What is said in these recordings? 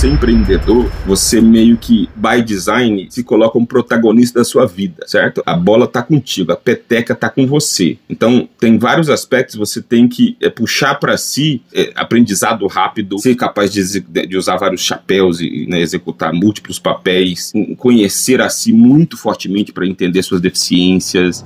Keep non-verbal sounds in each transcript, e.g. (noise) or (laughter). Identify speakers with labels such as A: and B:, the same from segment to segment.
A: você é empreendedor, você meio que, by design, se coloca como protagonista da sua vida, certo? A bola tá contigo, a peteca tá com você. Então, tem vários aspectos você tem que é, puxar para si é, aprendizado rápido, ser capaz de, de usar vários chapéus e né, executar múltiplos papéis, conhecer a si muito fortemente para entender suas deficiências.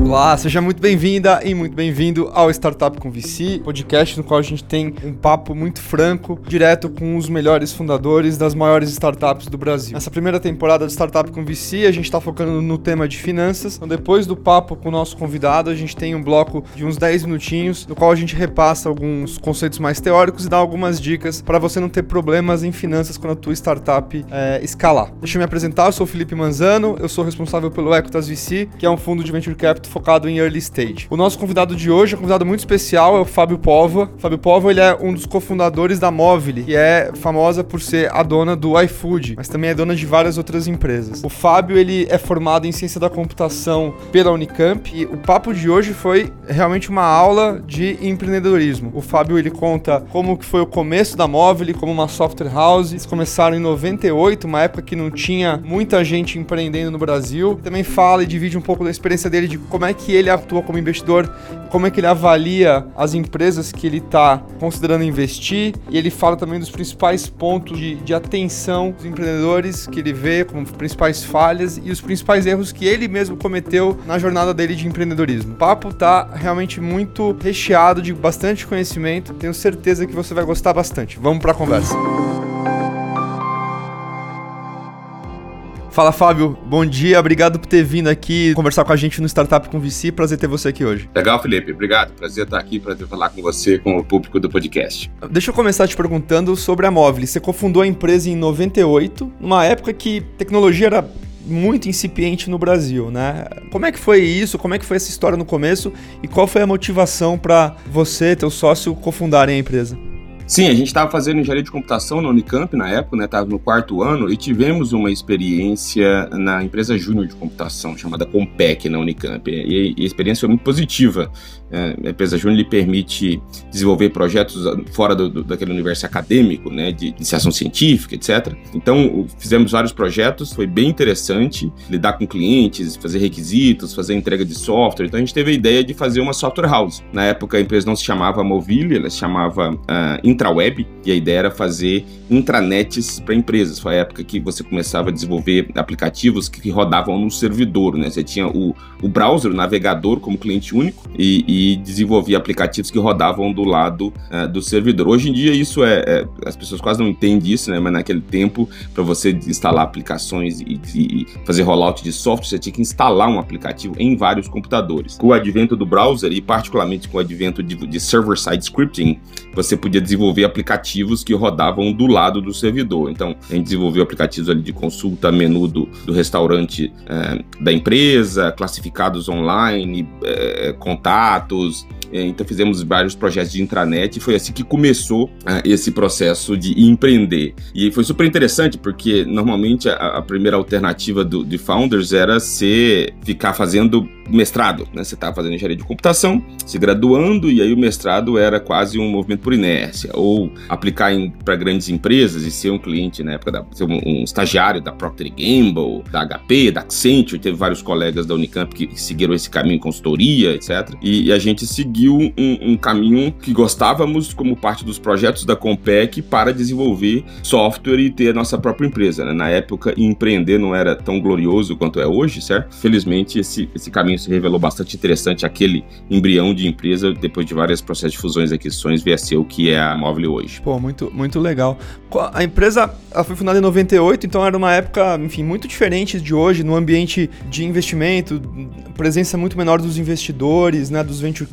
B: Olá, seja muito bem-vinda e muito bem-vindo ao Startup com VC, podcast no qual a gente tem um papo muito franco, direto com os melhores fundadores das maiores startups do Brasil. Nessa primeira temporada do Startup com VC, a gente está focando no tema de finanças. Então, depois do papo com o nosso convidado, a gente tem um bloco de uns 10 minutinhos, no qual a gente repassa alguns conceitos mais teóricos e dá algumas dicas para você não ter problemas em finanças quando a tua startup é, escalar. Deixa eu me apresentar, eu sou o Felipe Manzano, eu sou responsável pelo Equitas VC, que é um fundo de venture capital focado em early stage. O nosso convidado de hoje é um convidado muito especial, é o Fábio Pova. Fábio Pova ele é um dos cofundadores da Movile, que é famosa por ser a dona do iFood, mas também é dona de várias outras empresas. O Fábio ele é formado em ciência da computação pela Unicamp e o papo de hoje foi realmente uma aula de empreendedorismo. O Fábio ele conta como que foi o começo da Movile como uma software house. Eles começaram em 98, uma época que não tinha muita gente empreendendo no Brasil. Também fala e divide um pouco da experiência dele de como é que ele atua como investidor, como é que ele avalia as empresas que ele está considerando investir, e ele fala também dos principais pontos de, de atenção dos empreendedores que ele vê como principais falhas e os principais erros que ele mesmo cometeu na jornada dele de empreendedorismo. O papo tá realmente muito recheado de bastante conhecimento, tenho certeza que você vai gostar bastante. Vamos para a conversa. Fala Fábio, bom dia, obrigado por ter vindo aqui conversar com a gente no Startup com VC, prazer ter você aqui hoje.
A: Legal, Felipe, obrigado, prazer estar aqui, prazer falar com você, com o público do podcast.
B: Deixa eu começar te perguntando sobre a Móvel. Você cofundou a empresa em 98, numa época que tecnologia era muito incipiente no Brasil, né? Como é que foi isso? Como é que foi essa história no começo? E qual foi a motivação para você, teu sócio, cofundarem a empresa?
A: Sim, a gente estava fazendo engenharia de computação na Unicamp na época, né? Estava no quarto ano e tivemos uma experiência na empresa júnior de computação chamada Compec na Unicamp. E, a experiência foi muito positiva. É, a empresa júnior lhe permite desenvolver projetos fora do, do, daquele universo acadêmico, né? De iniciação científica, etc. Então fizemos vários projetos, foi bem interessante lidar com clientes, fazer requisitos, fazer entrega de software. Então a gente teve a ideia de fazer uma software house. Na época a empresa não se chamava Movile, ela se chamava uh, intraweb e a ideia era fazer intranets para empresas. Foi a época que você começava a desenvolver aplicativos que, rodavam no servidor, né? Você tinha o, o browser, o navegador como cliente único e, e desenvolvia aplicativos que rodavam do lado uh, do servidor. Hoje em dia isso é, é, as pessoas quase não entendem isso, né? Mas naquele tempo para você instalar aplicações e, e, fazer rollout de software você tinha que instalar um aplicativo em vários computadores. Com o advento do browser e particularmente com o advento de, de server-side scripting, você podia desenvolver aplicativos que rodavam do lado do servidor. Então, a gente desenvolveu aplicativos ali de consulta, menu do, do restaurante é, da empresa, classificados online, é, datos É, então, fizemos vários projetos de intranet e foi assim que começou é, esse processo de empreender. E foi super interessante porque normalmente a, a primeira alternativa do, de founders era ser ficar fazendo mestrado, né? Você estava fazendo engenharia de computação, se graduando, e aí o mestrado era quase um movimento por inércia, ou aplicar para grandes empresas e ser um cliente na época, da, ser um, um, estagiário da Procter Gamble, da HP, da Accenture, teve vários colegas da Unicamp que seguiram esse caminho em consultoria, etc. E, e a gente seguiu um, um, caminho que gostávamos como parte dos projetos da Compec para desenvolver software e ter a nossa própria empresa. Né? Na época, empreender não era tão glorioso quanto é hoje, certo? Felizmente, esse, esse caminho se revelou bastante interessante. Aquele embrião de empresa, depois de vários processos de fusões e aquisições, o que é a Móvel hoje.
B: Pô, muito, muito legal. A empresa foi fundada em 98, então era uma época, enfim, muito diferente de hoje, no ambiente de investimento, presença muito menor dos investidores, né, dos venture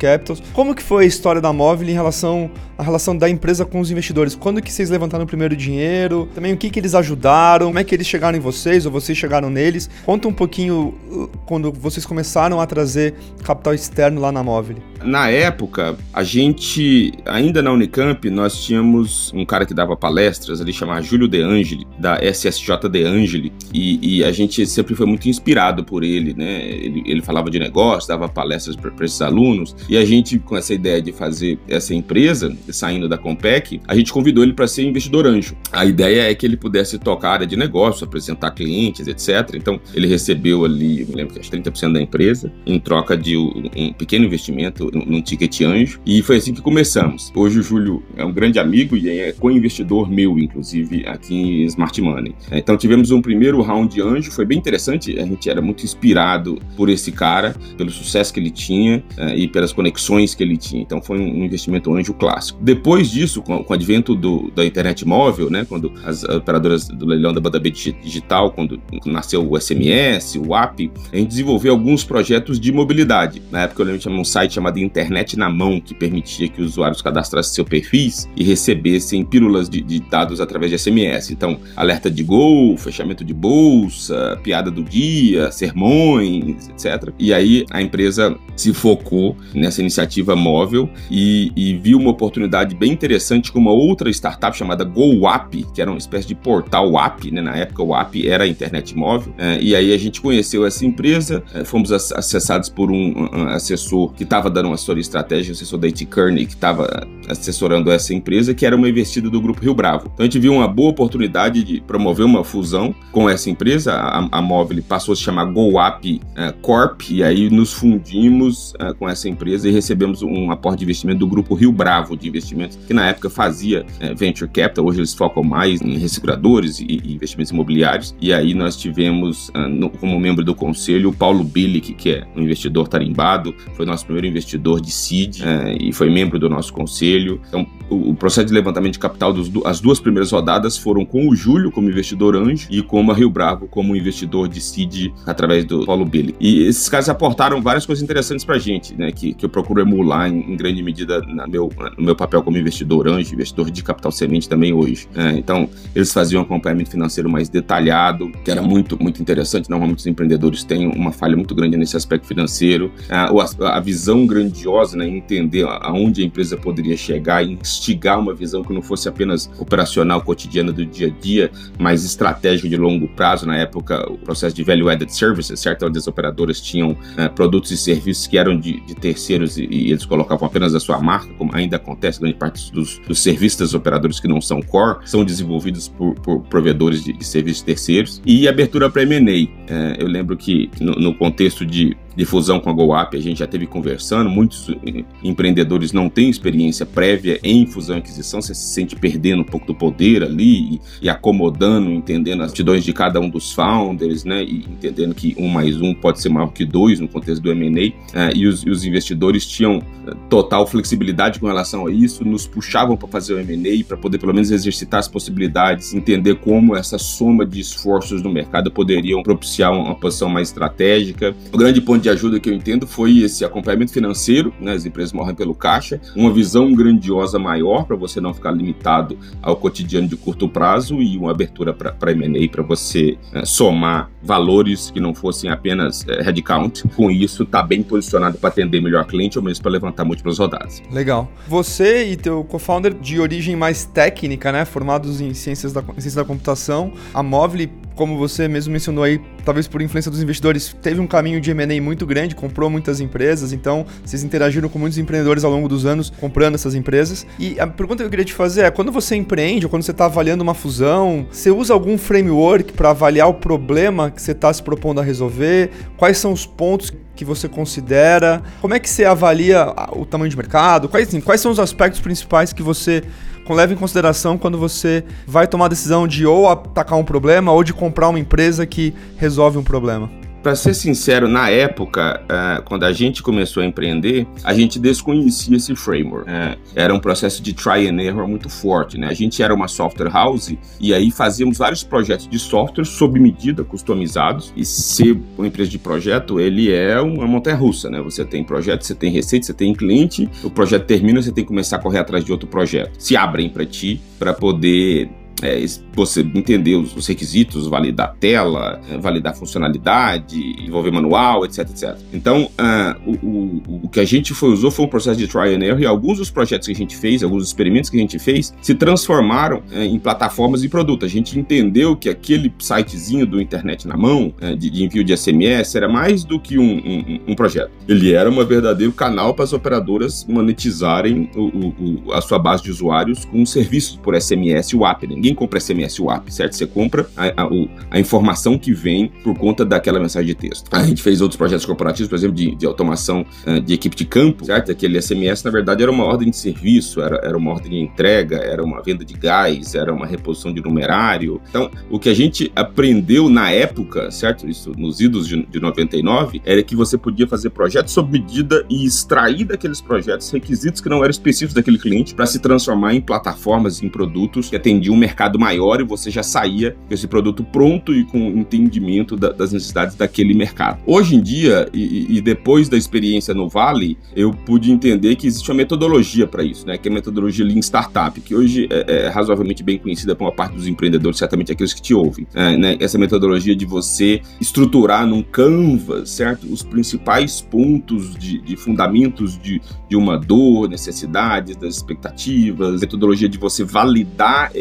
B: Como que foi a história da Móvel em relação à relação da empresa com os investidores? Quando que vocês levantaram o primeiro dinheiro? Também o que que eles ajudaram? Como é que eles chegaram em vocês ou vocês chegaram neles? Conta um pouquinho uh, quando vocês começaram começaram a trazer capital externo lá na Móvel?
A: Na época, a gente, ainda na Unicamp, nós tínhamos um cara que dava palestras ali, chamado Júlio De Angeli, da SSJ De Angeli, e, e, a gente sempre foi muito inspirado por ele, né? Ele, ele falava de negócio, dava palestras para esses alunos, e a gente, com essa ideia de fazer essa empresa, saindo da Compec, a gente convidou ele para ser investidor anjo. A ideia é que ele pudesse tocar a área de negócio, apresentar clientes, etc. Então, ele recebeu ali, me lembro que acho 30% da empresa, em troca de um pequeno investimento num ticket anjo. E foi assim que começamos. Hoje o Júlio é um grande amigo e é co-investidor meu, inclusive, aqui em Smart Money. Então tivemos um primeiro round de anjo, foi bem interessante. A gente era muito inspirado por esse cara, pelo sucesso que ele tinha uh, e pelas conexões que ele tinha. Então foi um investimento anjo clássico. Depois disso, com, o advento do, da internet móvel, né, quando as operadoras do leilão da banda B digital, quando nasceu o SMS, o app, a gente desenvolveu alguns projetos de mobilidade. Na época eu lembro que tinha um site chamado Internet na Mão, que permitia que os usuários cadastrassem seus perfis e recebessem pílulas de, de dados através de SMS. Então, alerta de gol, fechamento de bolsa, piada do dia, sermões, etc. E aí a empresa se focou nessa iniciativa móvel e, e viu uma oportunidade bem interessante com uma outra startup chamada GoApp, que era uma espécie de portal app, né? Na época o app era a internet móvel. É, e aí a gente conheceu essa empresa, é, fomos acessados por um, um assessor que estava dando uma assessoria estratégica, o assessor da IT Kearney, que estava assessorando essa empresa, que era uma investida do Grupo Rio Bravo. Então a gente viu uma boa oportunidade de promover uma fusão com essa empresa. A, a Móvel passou a se chamar GoApp uh, Corp, e aí nos fundimos uh, com essa empresa e recebemos um aporte de investimento do Grupo Rio Bravo de investimentos, que na época fazia uh, Venture Capital, hoje eles focam mais em resseguradores e, e investimentos imobiliários. E aí nós tivemos no, como membro do conselho o Paulo Billick, que é um investidor tarimbado, foi nosso primeiro investidor de seed e foi membro do nosso conselho. Então, o, o processo de levantamento de capital, dos, as duas primeiras rodadas foram com o Júlio como investidor anjo e com a Rio Bravo como investidor de seed através do Paulo Billy. E esses caras aportaram várias coisas interessantes pra gente, né, que, que eu procuro emular em, em grande medida na meu, no meu papel como investidor anjo, investidor de capital semente também hoje. É, então, eles faziam um acompanhamento financeiro mais detalhado, que era muito, muito interessante. Normalmente os empreendedores têm uma falha muito grande nesse aspecto financeiro. A, a, a visão grandiosa, né, entender aonde a empresa poderia chegar e instigar uma visão que não fosse apenas operacional, cotidiana do dia a dia, mas estratégico de longo prazo. Na época, o processo de value added services, certo? Onde as operadoras tinham uh, produtos e serviços que eram de, de terceiros e, e, eles colocavam apenas a sua marca, como ainda acontece, grande parte dos, dos serviços das operadoras que não são core são desenvolvidos por, por provedores de, de, serviços terceiros. E abertura para M&A. Eh, eu lembro que no, no contexto de de fusão com a GoApp, a gente já teve conversando, muitos eh, empreendedores não têm experiência prévia em fusão e aquisição, você se sente perdendo um pouco do poder ali e, acomodando, entendendo as atidões de cada um dos founders, né, e entendendo que um mais um pode ser maior que dois no contexto do M&A, uh, e os, os, investidores tinham uh, total flexibilidade com relação a isso, nos puxavam para fazer o M&A, para poder pelo menos exercitar as possibilidades, entender como essa soma de esforços no mercado poderiam propiciar uma posição mais estratégica. O grande ponto de ajuda que eu entendo foi esse acompanhamento financeiro, né? As empresas morrem pelo caixa, uma visão grandiosa maior para você não ficar limitado ao cotidiano de curto prazo e uma abertura para M&A para você é, somar valores que não fossem apenas é, headcount. Com isso, tá bem posicionado para atender melhor cliente ou mesmo para levantar múltiplas rodadas.
B: Legal. Você e teu co-founder de origem mais técnica, né? Formados em ciências da, ciências da computação, a Movile como você mesmo mencionou aí, talvez por influência dos investidores, teve um caminho de M&A muito grande, comprou muitas empresas, então vocês interagiram com muitos empreendedores ao longo dos anos comprando essas empresas. E a pergunta que eu queria te fazer é, quando você empreende ou quando você está avaliando uma fusão, você usa algum framework para avaliar o problema que você está se propondo a resolver? Quais são os pontos que você considera? Como é que você avalia o tamanho de mercado? Quais, assim, quais são os aspectos principais que você leva em consideração quando você vai tomar a decisão de ou atacar um problema ou de comprar uma empresa que resolve um problema?
A: Para ser sincero, na época, uh, quando a gente começou a empreender, a gente desconhecia esse framework. Uh, era um processo de try and error muito forte, né? A gente era uma software house e aí fazíamos vários projetos de software sob medida, customizados. E ser uma empresa de projeto, ele é uma montanha-russa, né? Você tem projeto, você tem receita, você tem cliente, o projeto termina, você tem que começar a correr atrás de outro projeto. Se abrem para ti para poder é, você entender os, os, requisitos, validar tela, validar funcionalidade, envolver manual, etc, etc. Então, uh, o, o, o, que a gente foi, usou foi um processo de trial and error e alguns dos projetos que a gente fez, alguns experimentos que a gente fez, se transformaram uh, em plataformas e produtos. A gente entendeu que aquele sitezinho do internet na mão, uh, de, de, envio de SMS, era mais do que um, um, um projeto. Ele era um verdadeiro canal para as operadoras monetizarem o, a sua base de usuários com serviços por SMS e WAP. Ninguém compra SMS WAP, certo? Você compra a, a, a, informação que vem por conta daquela mensagem de texto. A gente fez outros projetos corporativos, por exemplo, de, de automação uh, de equipe de campo, certo? Aquele SMS, na verdade, era uma ordem de serviço, era, era uma ordem de entrega, era uma venda de gás, era uma reposição de numerário. Então, o que a gente aprendeu na época, certo? Isso nos idos de, de 99, era que você podia fazer projetos sob medida e extrair daqueles projetos requisitos que não eram específicos daquele cliente para se transformar em plataformas, em produtos que atendiam um mercado maior e você já saía com esse produto pronto e com entendimento da, das necessidades daquele mercado. Hoje em dia, e, e, depois da experiência no Vale, eu pude entender que existe uma metodologia para isso, né? Que é a metodologia Lean Startup, que hoje é, é, razoavelmente bem conhecida por uma parte dos empreendedores, certamente aqueles que te ouvem. É, né? Essa metodologia de você estruturar num canvas, certo? Os principais pontos de, de fundamentos de, de uma dor, necessidades, das expectativas, metodologia de você validar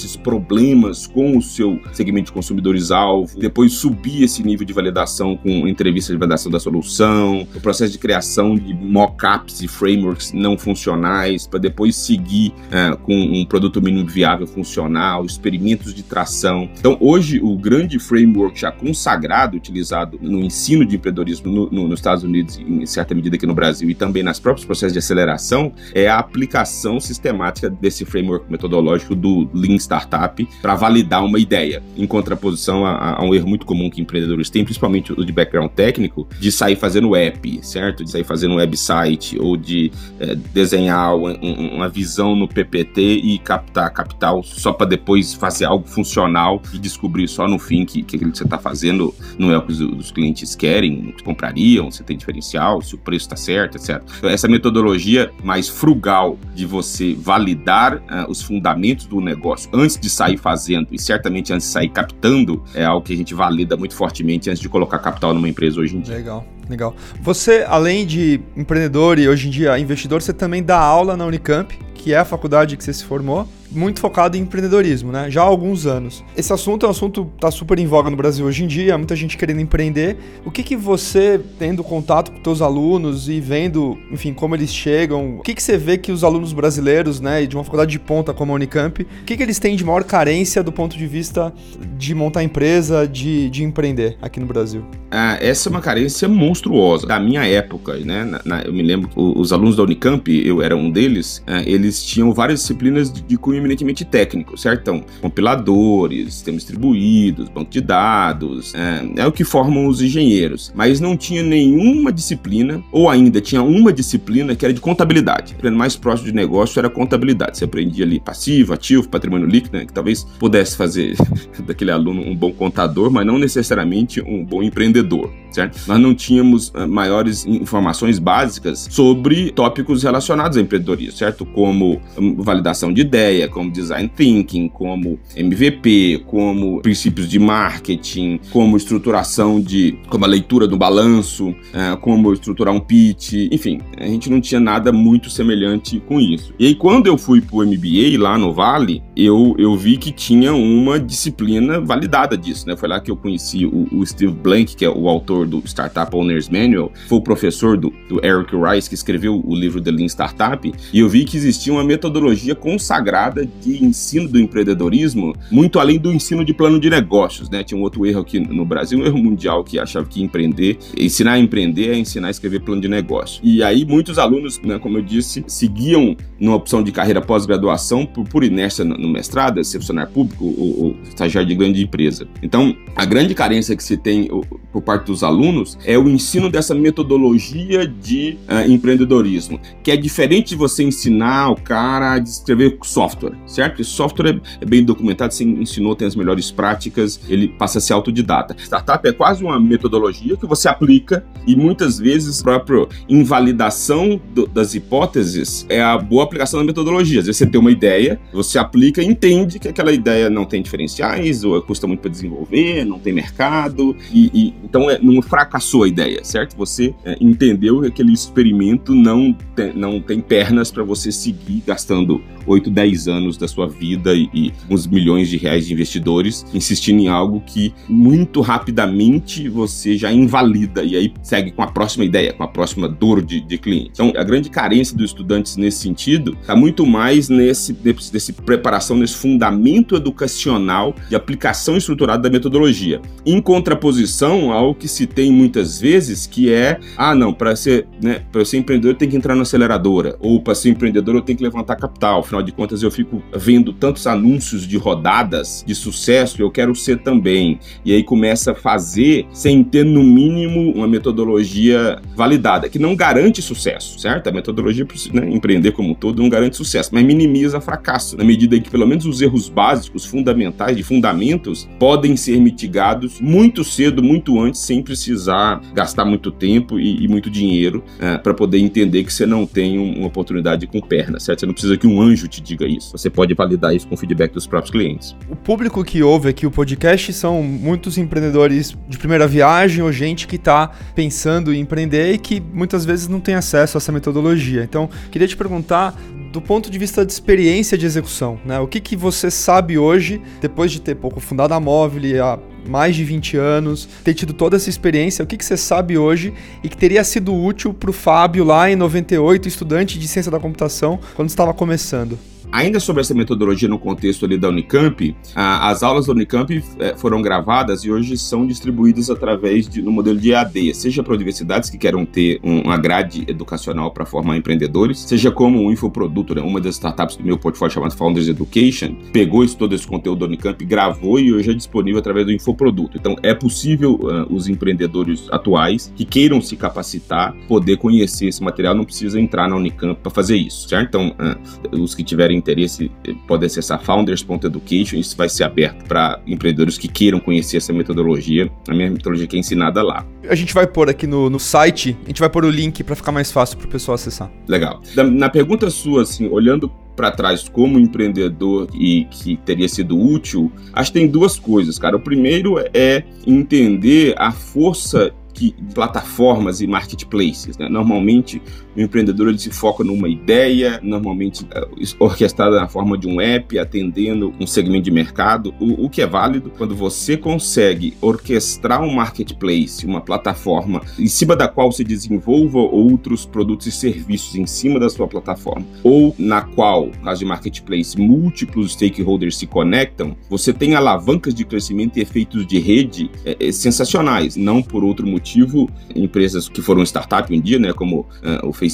A: esses problemas com o seu segmento de consumidores-alvo, depois subir esse nível de validação com entrevista de validação da solução, o processo de criação de mockups e frameworks não funcionais, para depois seguir uh, com um produto mínimo viável funcional, experimentos de tração. Então, hoje, o grande framework já consagrado, utilizado no ensino de empreendedorismo no, no, nos Estados Unidos, em certa medida aqui no Brasil, e também nas próprios processos de aceleração, é a aplicação sistemática desse framework metodológico do Lean Startup para validar uma ideia, em contraposição a, a, um erro muito comum que empreendedores têm, principalmente o de background técnico, de sair fazendo app, certo? De sair fazendo um website ou de é, desenhar uma, uma, visão no PPT e captar capital só para depois fazer algo funcional e descobrir só no fim que, que aquilo que você está fazendo não é o que os, os clientes querem, comprariam, se tem diferencial, se o preço está certo, etc. Então, essa metodologia mais frugal de você validar uh, os fundamentos do negócio antes de sair fazendo e certamente antes de sair captando é algo que a gente valida muito fortemente antes de colocar capital numa empresa hoje em dia.
B: Legal. Legal. Você, além de empreendedor e hoje em dia investidor, você também dá aula na Unicamp, que é a faculdade que você se formou muito focado em empreendedorismo, né? Já há alguns anos. Esse assunto é um assunto que está super em voga no Brasil hoje em dia, muita gente querendo empreender. O que que você, tendo contato com seus alunos e vendo, enfim, como eles chegam, o que que você vê que os alunos brasileiros, né, de uma faculdade de ponta como a Unicamp, o que que eles têm de maior carência do ponto de vista de montar empresa, de, de empreender aqui no Brasil?
A: Ah, essa é uma carência monstruosa. Da minha época, né? Na, na, eu me lembro, os alunos da Unicamp, eu era um deles, ah, eles tinham várias disciplinas de, de cunho eminentemente técnico, certo? Então, compiladores, sistemas distribuídos, banco de dados, é, é, o que formam os engenheiros. Mas não tinha nenhuma disciplina, ou ainda tinha uma disciplina que era de contabilidade. O mais próximo de negócio era contabilidade. Você aprendia ali passivo, ativo, patrimônio líquido, né? Que talvez pudesse fazer (laughs) daquele aluno um bom contador, mas não necessariamente um bom empreendedor, certo? Nós não tínhamos uh, maiores informações básicas sobre tópicos relacionados a empreendedorismo, certo? Como um, validação de ideia, como design thinking, como MVP, como princípios de marketing, como estruturação de, como a leitura do balanço, é, como estruturar um pitch, enfim, a gente não tinha nada muito semelhante com isso. E aí quando eu fui pro MBA lá no Vale, eu, eu vi que tinha uma disciplina validada disso, né? Foi lá que eu conheci o, o Steve Blank, que é o autor do Startup Owners Manual, foi o professor do, do Eric Rice que escreveu o livro The Lean Startup, e eu vi que existia uma metodologia consagrada de ensino do empreendedorismo muito além do ensino de plano de negócios, né? Tinha um outro erro aqui no Brasil, um erro mundial que achava que empreender, ensinar a empreender é ensinar a escrever plano de negócio. E aí muitos alunos, né, como eu disse, seguiam numa opção de carreira pós-graduação por, por inércia no, mestrado, ser funcionário público ou, ou estagiário de grande empresa. Então, a grande carência que se tem por parte dos alunos é o ensino dessa metodologia de uh, empreendedorismo, que é diferente de você ensinar o cara a escrever software software, certo? Esse software é, bem documentado, você ensinou, tem as melhores práticas, ele passa a ser autodidata. Startup é quase uma metodologia que você aplica e muitas vezes a própria invalidação do, das hipóteses é a boa aplicação da metodologia. Às vezes você tem uma ideia, você aplica e entende que aquela ideia não tem diferenciais, ou custa muito para desenvolver, não tem mercado, e, e então é, não fracassou a ideia, certo? Você é, entendeu que aquele experimento não não tem pernas para você seguir gastando 8, 10 anos da sua vida e, uns milhões de reais de investidores insistindo em algo que muito rapidamente você já invalida e aí segue com a próxima ideia, com a próxima dor de, de cliente. Então, a grande carência dos estudantes nesse sentido está muito mais nesse, nesse preparação, nesse fundamento educacional de aplicação estruturada da metodologia, em contraposição ao que se tem muitas vezes, que é, ah, não, para ser, né, para ser empreendedor eu tenho que entrar na aceleradora, ou para ser empreendedor eu tenho que levantar capital, afinal de contas eu fico vendo tantos anúncios de rodadas de sucesso, eu quero ser também. E aí começa a fazer sem ter no mínimo uma metodologia validada, que não garante sucesso, certo? A metodologia, né, empreender como um todo, não garante sucesso, mas minimiza fracasso, na medida em que pelo menos os erros básicos, fundamentais, de fundamentos, podem ser mitigados muito cedo, muito antes, sem precisar gastar muito tempo e, e muito dinheiro é, para poder entender que você não tem uma oportunidade com perna, certo? Você não precisa que um anjo te diga isso. Você pode validar isso com o feedback dos próprios clientes.
B: O público que ouve aqui o podcast são muitos empreendedores de primeira viagem ou gente que está pensando em empreender e que muitas vezes não tem acesso a essa metodologia. Então, queria te perguntar do ponto de vista de experiência de execução, né? O que, que você sabe hoje, depois de ter pouco fundado a Móvel há mais de 20 anos, ter tido toda essa experiência, o que, que você sabe hoje e que teria sido útil para o Fábio lá em 98, estudante de ciência da computação, quando estava começando?
A: Ainda sobre essa metodologia no contexto ali da Unicamp, as aulas da Unicamp é, foram gravadas e hoje são distribuídas através de no modelo de EAD, seja para universidades que queiram ter uma grade educacional para formar empreendedores, seja como um infoproduto, né? uma das startups do meu portfólio chamado Founders Education, pegou esse, todo esse conteúdo da Unicamp, gravou e hoje é disponível através do infoproduto. Então é possível uh, os empreendedores atuais que queiram se capacitar poder conhecer esse material, não precisa entrar na Unicamp para fazer isso, certo? Então uh, os que tiverem interesse eh, pode acessar founders.education. Isso vai ser aberto para empreendedores que queiram conhecer essa metodologia. A minha metodologia que é ensinada lá.
B: A gente vai pôr aqui no, no site, a gente vai pôr o link para ficar mais fácil para o pessoal acessar.
A: Legal. Na pergunta sua, assim, olhando para trás como empreendedor e que teria sido útil, acho que tem duas coisas, cara. O primeiro é entender a força que plataformas e marketplaces. Né? Normalmente, o empreendedor ele se foca numa ideia, normalmente uh, orquestrada na forma de um app, atendendo um segmento de mercado, o, o, que é válido quando você consegue orquestrar um marketplace, uma plataforma em cima da qual se desenvolva outros produtos e serviços em cima da sua plataforma, ou na qual, no caso de marketplace, múltiplos stakeholders se conectam, você tem alavancas de crescimento e efeitos de rede é, é, sensacionais, não por outro motivo, empresas que foram startup um dia, né, como uh, o Facebook,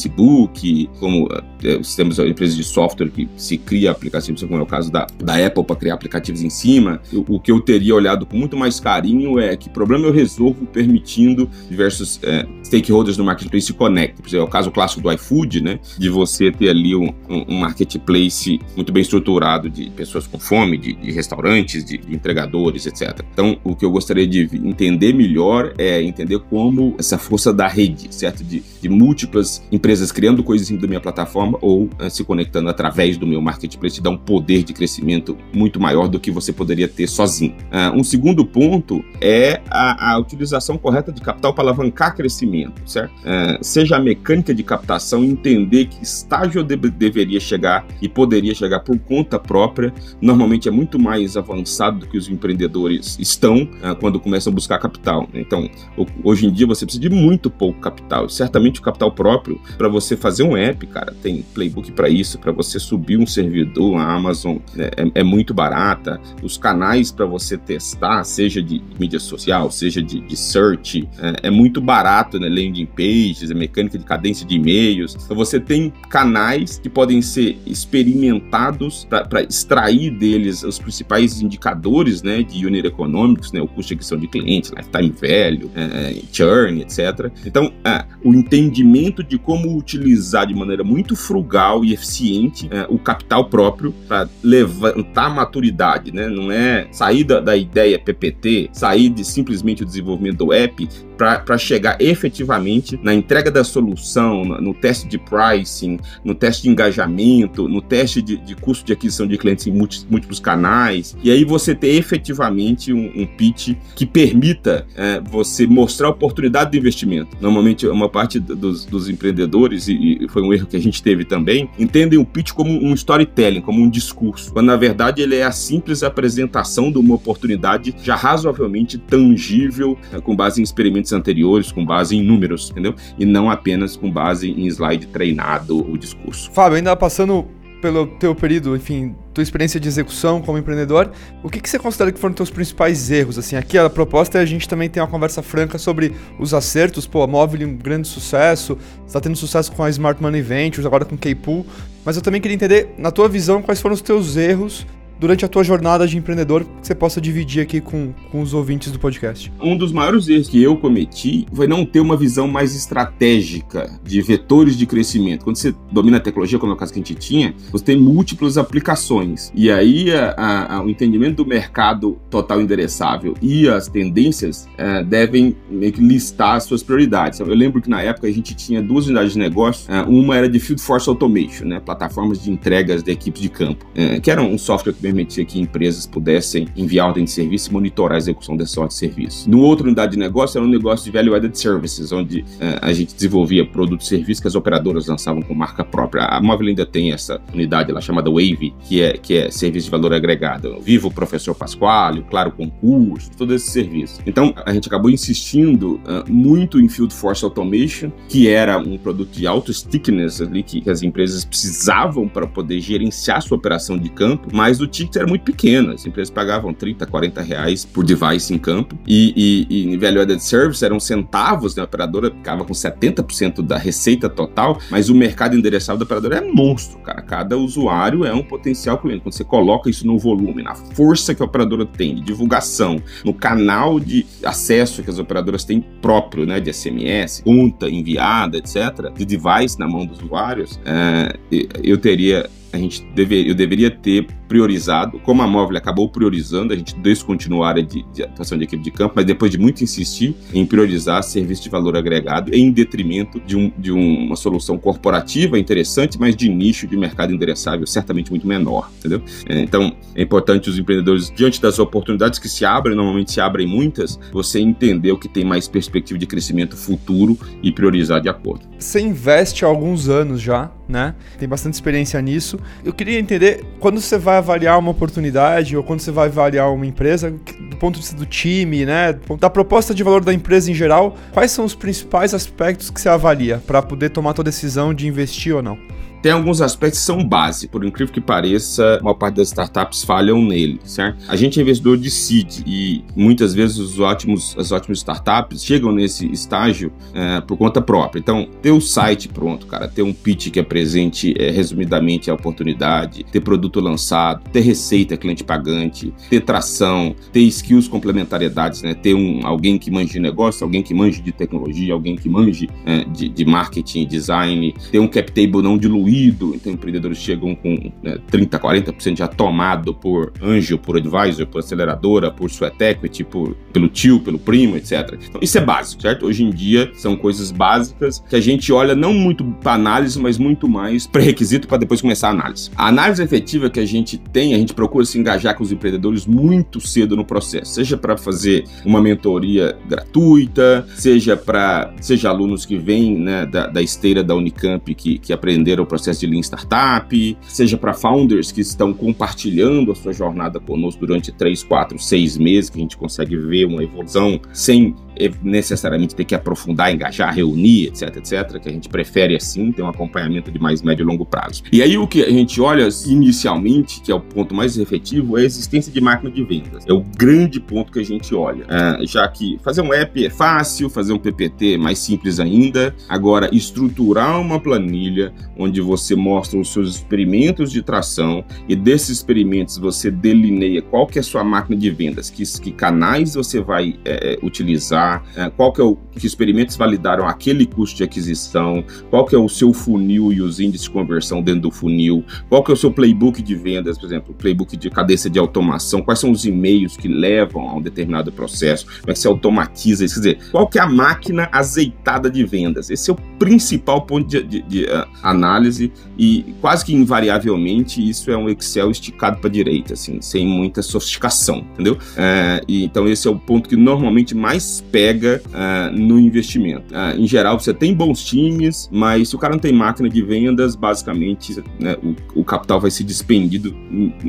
A: como uh, temos empresas de software que se cria aplicativos, como é o caso da, da Apple para criar aplicativos em cima. O, que eu teria olhado com muito mais carinho é que problema eu resolvo permitindo diversos uh, stakeholders no marketplace se conectem. É o caso clássico do iFood, né, de você ter ali um, um marketplace muito bem estruturado de pessoas com fome, de, de restaurantes, de, de entregadores, etc. Então, o que eu gostaria de entender melhor é entender como essa força da rede, certo? De, de múltiplas empresas criando coisas da minha plataforma ou uh, se conectando através do meu marketplace dá um poder de crescimento muito maior do que você poderia ter sozinho. Uh, um segundo ponto é a, a, utilização correta de capital para alavancar crescimento, certo? Uh, seja a mecânica de captação, entender que estágio eu de, deveria chegar e poderia chegar por conta própria, normalmente é muito mais avançado do que os empreendedores estão quando começam a buscar capital. Então, o, Hoje em dia você precisa de muito pouco capital. Certamente o capital próprio para você fazer um app, cara, tem playbook para isso, para você subir um servidor, a Amazon né, é, é muito barata. Os canais para você testar, seja de mídia social, seja de, de search, é, é, muito barato, né? Landing pages, a mecânica de cadência de e-mails. Então você tem canais que podem ser experimentados para extrair deles os principais indicadores, né, de unit econômicos, né, o custo de aquisição de clientes, lifetime value, é, churn, etc. Então, ah, o entendimento entendimento de como utilizar de maneira muito frugal e eficiente é, o capital próprio para levantar a maturidade, né? Não é sair da, da ideia PPT, sair de simplesmente o desenvolvimento do app para chegar efetivamente na entrega da solução, no teste de pricing, no teste de engajamento, no teste de, de custo de aquisição de clientes em múltiplos canais, e aí você ter efetivamente um, um pitch que permita é, você mostrar a oportunidade do investimento. Normalmente, uma parte dos, dos empreendedores, e, e, foi um erro que a gente teve também, entendem o pitch como um storytelling, como um discurso, quando na verdade ele é a simples apresentação de uma oportunidade já razoavelmente tangível, é, com base em experimentos anteriores com base em números, entendeu? E não apenas com base em slide treinado o discurso.
B: Fábio, ainda passando pelo teu período, enfim, tua experiência de execução como empreendedor, o que, que você considera que foram teus principais erros? Assim, aqui a proposta é a gente também ter uma conversa franca sobre os acertos. Pô, a Móvel um grande sucesso, está tendo sucesso com a Smart Money Ventures, agora com K-Pool. Mas eu também queria entender, na tua visão, quais foram os teus erros durante a tua jornada de empreendedor que você possa dividir aqui com, com os ouvintes do podcast?
A: Um dos maiores erros que eu cometi foi não ter uma visão mais estratégica de vetores de crescimento. Quando você domina a tecnologia, como é o caso que a gente tinha, você tem múltiplas aplicações. E aí a, a, o entendimento do mercado total endereçável e as tendências é, devem listar as suas prioridades. Eu lembro que na época a gente tinha duas unidades de negócio. É, uma era de Field Force Automation, né, plataformas de entregas de equipes de campo, é, que era um software que permitia que empresas pudessem enviar ordem de serviço e monitorar a execução dessa ordem de serviço. No outro unidade de negócio era um negócio de value added services, onde uh, a gente desenvolvia produtos e serviços que as operadoras lançavam com marca própria. A Móvel ainda tem essa unidade lá chamada Wave, que é, que é serviço de valor agregado. Vivo o Professor Pasquale, Claro Concurso, todo esse serviço. Então a gente acabou insistindo uh, muito em Field Force Automation, que era um produto de alto stickiness ali que, que as empresas precisavam para poder gerenciar sua operação de campo, mas o ticket era muito pequeno. As empresas pagavam 30, 40 reais por device em campo. E, e, e value added service eram centavos, né? A operadora ficava com 70% da receita total, mas o mercado endereçável da operadora é monstro, cara. Cada usuário é um potencial cliente. Quando você coloca isso no volume, na força que a operadora tem de divulgação, no canal de acesso que as operadoras têm próprio, né? De SMS, conta enviada, etc., de device na mão dos usuários, é, eu teria a gente eu deveria ter priorizado, como a Móvel acabou priorizando, a gente descontinuou a área de, de, atuação de equipe de campo, mas depois de muito insistir em priorizar serviço de valor agregado em detrimento de, um, de uma solução corporativa interessante, mas de nicho de mercado endereçável certamente muito menor, entendeu? É, então, é importante os empreendedores, diante das oportunidades que se abrem, normalmente se abrem muitas, você entender o que tem mais perspectiva de crescimento futuro e priorizar de acordo.
B: Você investe há alguns anos já, né? Tem bastante experiência nisso. Eu queria entender, quando você vai avaliar uma oportunidade ou quando você vai avaliar uma empresa, do ponto de vista do time, né? Da proposta de valor da empresa em geral, quais são os principais aspectos que você avalia para poder tomar a decisão de investir ou não?
A: Tem alguns aspectos que são base, por incrível que pareça, a maior parte das startups falham nele, certo? A gente é investidor de seed e muitas vezes os ótimos, as ótimas startups chegam nesse estágio é, por conta própria. Então, ter o site pronto, cara, ter um pitch que apresente é, resumidamente a oportunidade, ter produto lançado, ter receita cliente pagante, ter tração, ter skills complementariedades, né? Ter um, alguém que manje de negócio, alguém que manje de tecnologia, alguém que manje é, de, de marketing, design, ter um cap table não diluído diluído, então empreendedores chegam com né, 30%, 40% já tomado por anjo, por advisor, por aceleradora, por sweat equity, por, pelo tio, pelo primo, etc. Então isso é básico, certo? Hoje em dia são coisas básicas que a gente olha não muito para análise, mas muito mais pré-requisito para depois começar a análise. A análise efetiva que a gente tem, a gente procura se engajar com os empreendedores muito cedo no processo, seja para fazer uma mentoria gratuita, seja para seja alunos que vêm né, da, da esteira da Unicamp que, que aprenderam processo de Lean Startup, seja para founders que estão compartilhando a sua jornada conosco durante 3, 4, 6 meses, que a gente consegue ver uma evolução sem necessariamente ter que aprofundar, engajar, reunir, etc, etc, que a gente prefere assim, ter um acompanhamento de mais médio e longo prazo. E aí o que a gente olha inicialmente, que é o ponto mais efetivo, é a existência de máquina de vendas. É o grande ponto que a gente olha. É, já que fazer um app é fácil, fazer um PPT é mais simples ainda. Agora, estruturar uma planilha onde você mostra os seus experimentos de tração e desses experimentos você delineia qual que é a sua máquina de vendas, que, que canais você vai é, utilizar está, é, qual que é o que experimentos validaram aquele custo de aquisição, qual que é o seu funil e os índices de conversão dentro do funil, qual que é o seu playbook de vendas, por exemplo, playbook de cadência de automação, quais são os e-mails que levam a um determinado processo, como é que se automatiza quer dizer, qual que é a máquina azeitada de vendas? Esse é o principal ponto de, de, de uh, análise e quase que invariavelmente isso é um Excel esticado para direita, assim, sem muita sofisticação, entendeu? Uh, e, então esse é o ponto que normalmente mais pega uh, no investimento. Uh, em geral, você tem bons times, mas se o cara não tem máquina de vendas, basicamente né, o, o, capital vai ser despendido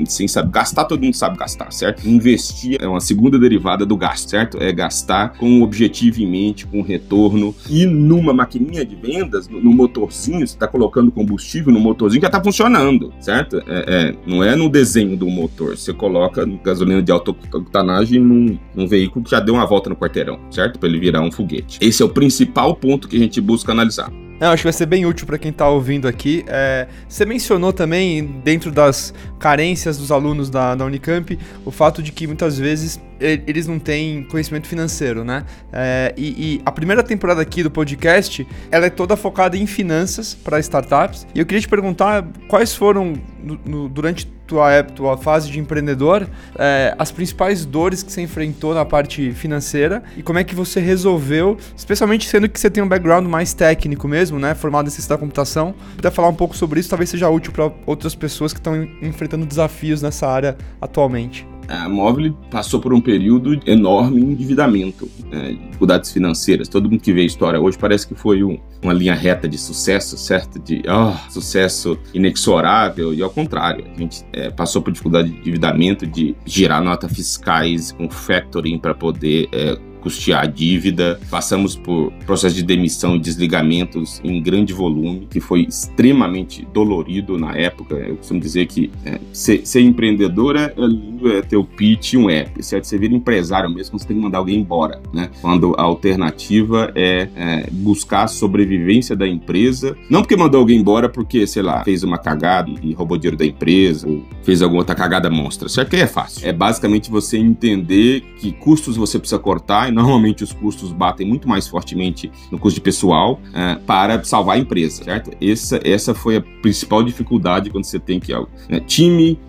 A: sem saber gastar, todo mundo sabe gastar, certo? Investir é uma segunda derivada do gasto, certo? É gastar com um objetivo em mente, com retorno. E numa maquininha de vendas, no, no motorzinho, você está colocando combustível no motorzinho que já está funcionando, certo? É, é, não é no desenho do motor. Você coloca gasolina de alta octanagem num, num veículo que já deu uma volta no quarteirão, certo? Para ele virar um foguete. Esse é o principal ponto que a gente busca analisar.
B: Eu acho que vai ser bem útil para quem está ouvindo aqui. É, você mencionou também, dentro das carências dos alunos da, da Unicamp, o fato de que muitas vezes eles não têm conhecimento financeiro, né? É, e, e, a primeira temporada aqui do podcast, ela é toda focada em finanças para startups. E eu queria te perguntar quais foram, no, no, durante tua, tua fase de empreendedor, é, as principais dores que você enfrentou na parte financeira e como é que você resolveu, especialmente sendo que você tem um background mais técnico mesmo, né? Formado em ciência da computação. Puder falar um pouco sobre isso, talvez seja útil para outras pessoas que estão enfrentando desafios nessa área atualmente
A: a Móvel passou por um período enorme endividamento, né, dificuldades financeiras. Todo mundo que vê a história hoje parece que foi um, uma linha reta de sucesso, certo? De oh, sucesso inexorável, e ao contrário, a gente é, passou por dificuldade de endividamento, de girar notas fiscais com factoring para poder é, custear a dívida, passamos por processo de demissão e desligamentos em grande volume, que foi extremamente dolorido na época. Eu costumo dizer que é, ser, ser, empreendedor é, é, ter o pitch e um app, certo? Você vira empresário mesmo, você tem que mandar alguém embora, né? Quando a alternativa é, é buscar a sobrevivência da empresa, não porque mandou alguém embora porque, sei lá, fez uma cagada e roubou dinheiro da empresa, ou fez alguma outra cagada monstra, certo? Que é fácil. É basicamente você entender que custos você precisa cortar e normalmente os custos batem muito mais fortemente no custo de pessoal uh, para salvar a empresa, certo? Essa, essa foi a principal dificuldade quando você tem que né, time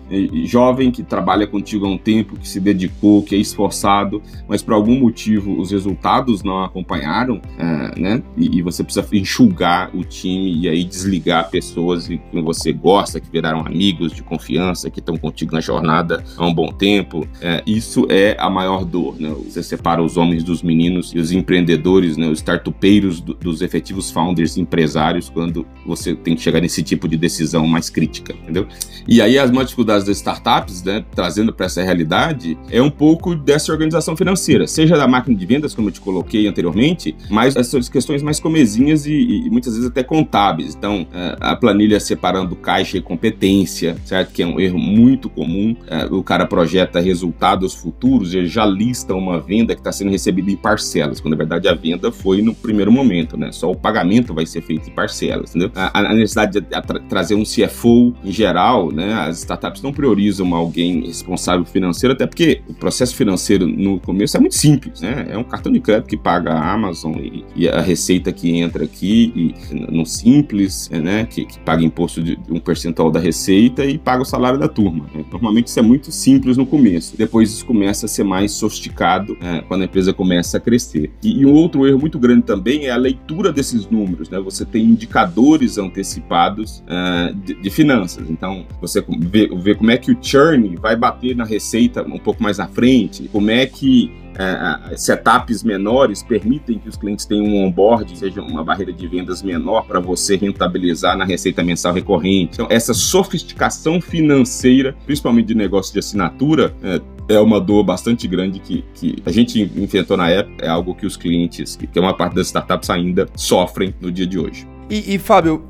A: jovem que trabalha contigo há um tempo, que se dedicou, que é esforçado, mas por algum motivo os resultados não acompanharam, uh, né? E, e, você precisa enxugar o time e aí desligar pessoas que você gosta, que viraram amigos de confiança, que estão contigo na jornada há um bom tempo. Uh, isso é a maior dor, né? Você separa os homens dos meninos e os empreendedores, né? Os startupeiros do, dos efetivos founders empresários quando você tem que chegar nesse tipo de decisão mais crítica, entendeu? E aí as maiores dificuldades das startups, né, trazendo para essa realidade, é um pouco dessa organização financeira, seja da máquina de vendas, como eu te coloquei anteriormente, mas essas questões mais comezinhas e, e muitas vezes até contábeis. Então, é, a planilha separando caixa e competência, certo? Que é um erro muito comum. É, o cara projeta resultados futuros, ele já lista uma venda que está sendo recebida em parcelas, quando na verdade a venda foi no primeiro momento, né? Só o pagamento vai ser feito em parcelas, entendeu? A, a necessidade de tra trazer um CFO em geral, né? As startups não não priorizam alguém responsável financeiro, até porque o processo financeiro no começo é muito simples, né? É um cartão de crédito que paga a Amazon e, e a receita que entra aqui e, no simples, né? Que, que paga imposto de, um percentual da receita e paga o salário da turma. Né? Normalmente isso é muito simples no começo. Depois isso começa a ser mais sofisticado é, quando a empresa começa a crescer. E, e um outro erro muito grande também é a leitura desses números, né? Você tem indicadores antecipados uh, de, de, finanças. Então você vê, vê como é que o churn vai bater na receita um pouco mais à frente, como é que é, setups menores permitem que os clientes tenham um onboard, seja uma barreira de vendas menor para você rentabilizar na receita mensal recorrente. Então, essa sofisticação financeira, principalmente de negócio de assinatura, é, é uma dor bastante grande que, que a gente enfrentou na época, é algo que os clientes, que é uma parte das startups ainda sofrem no dia de hoje.
B: E, e Fábio,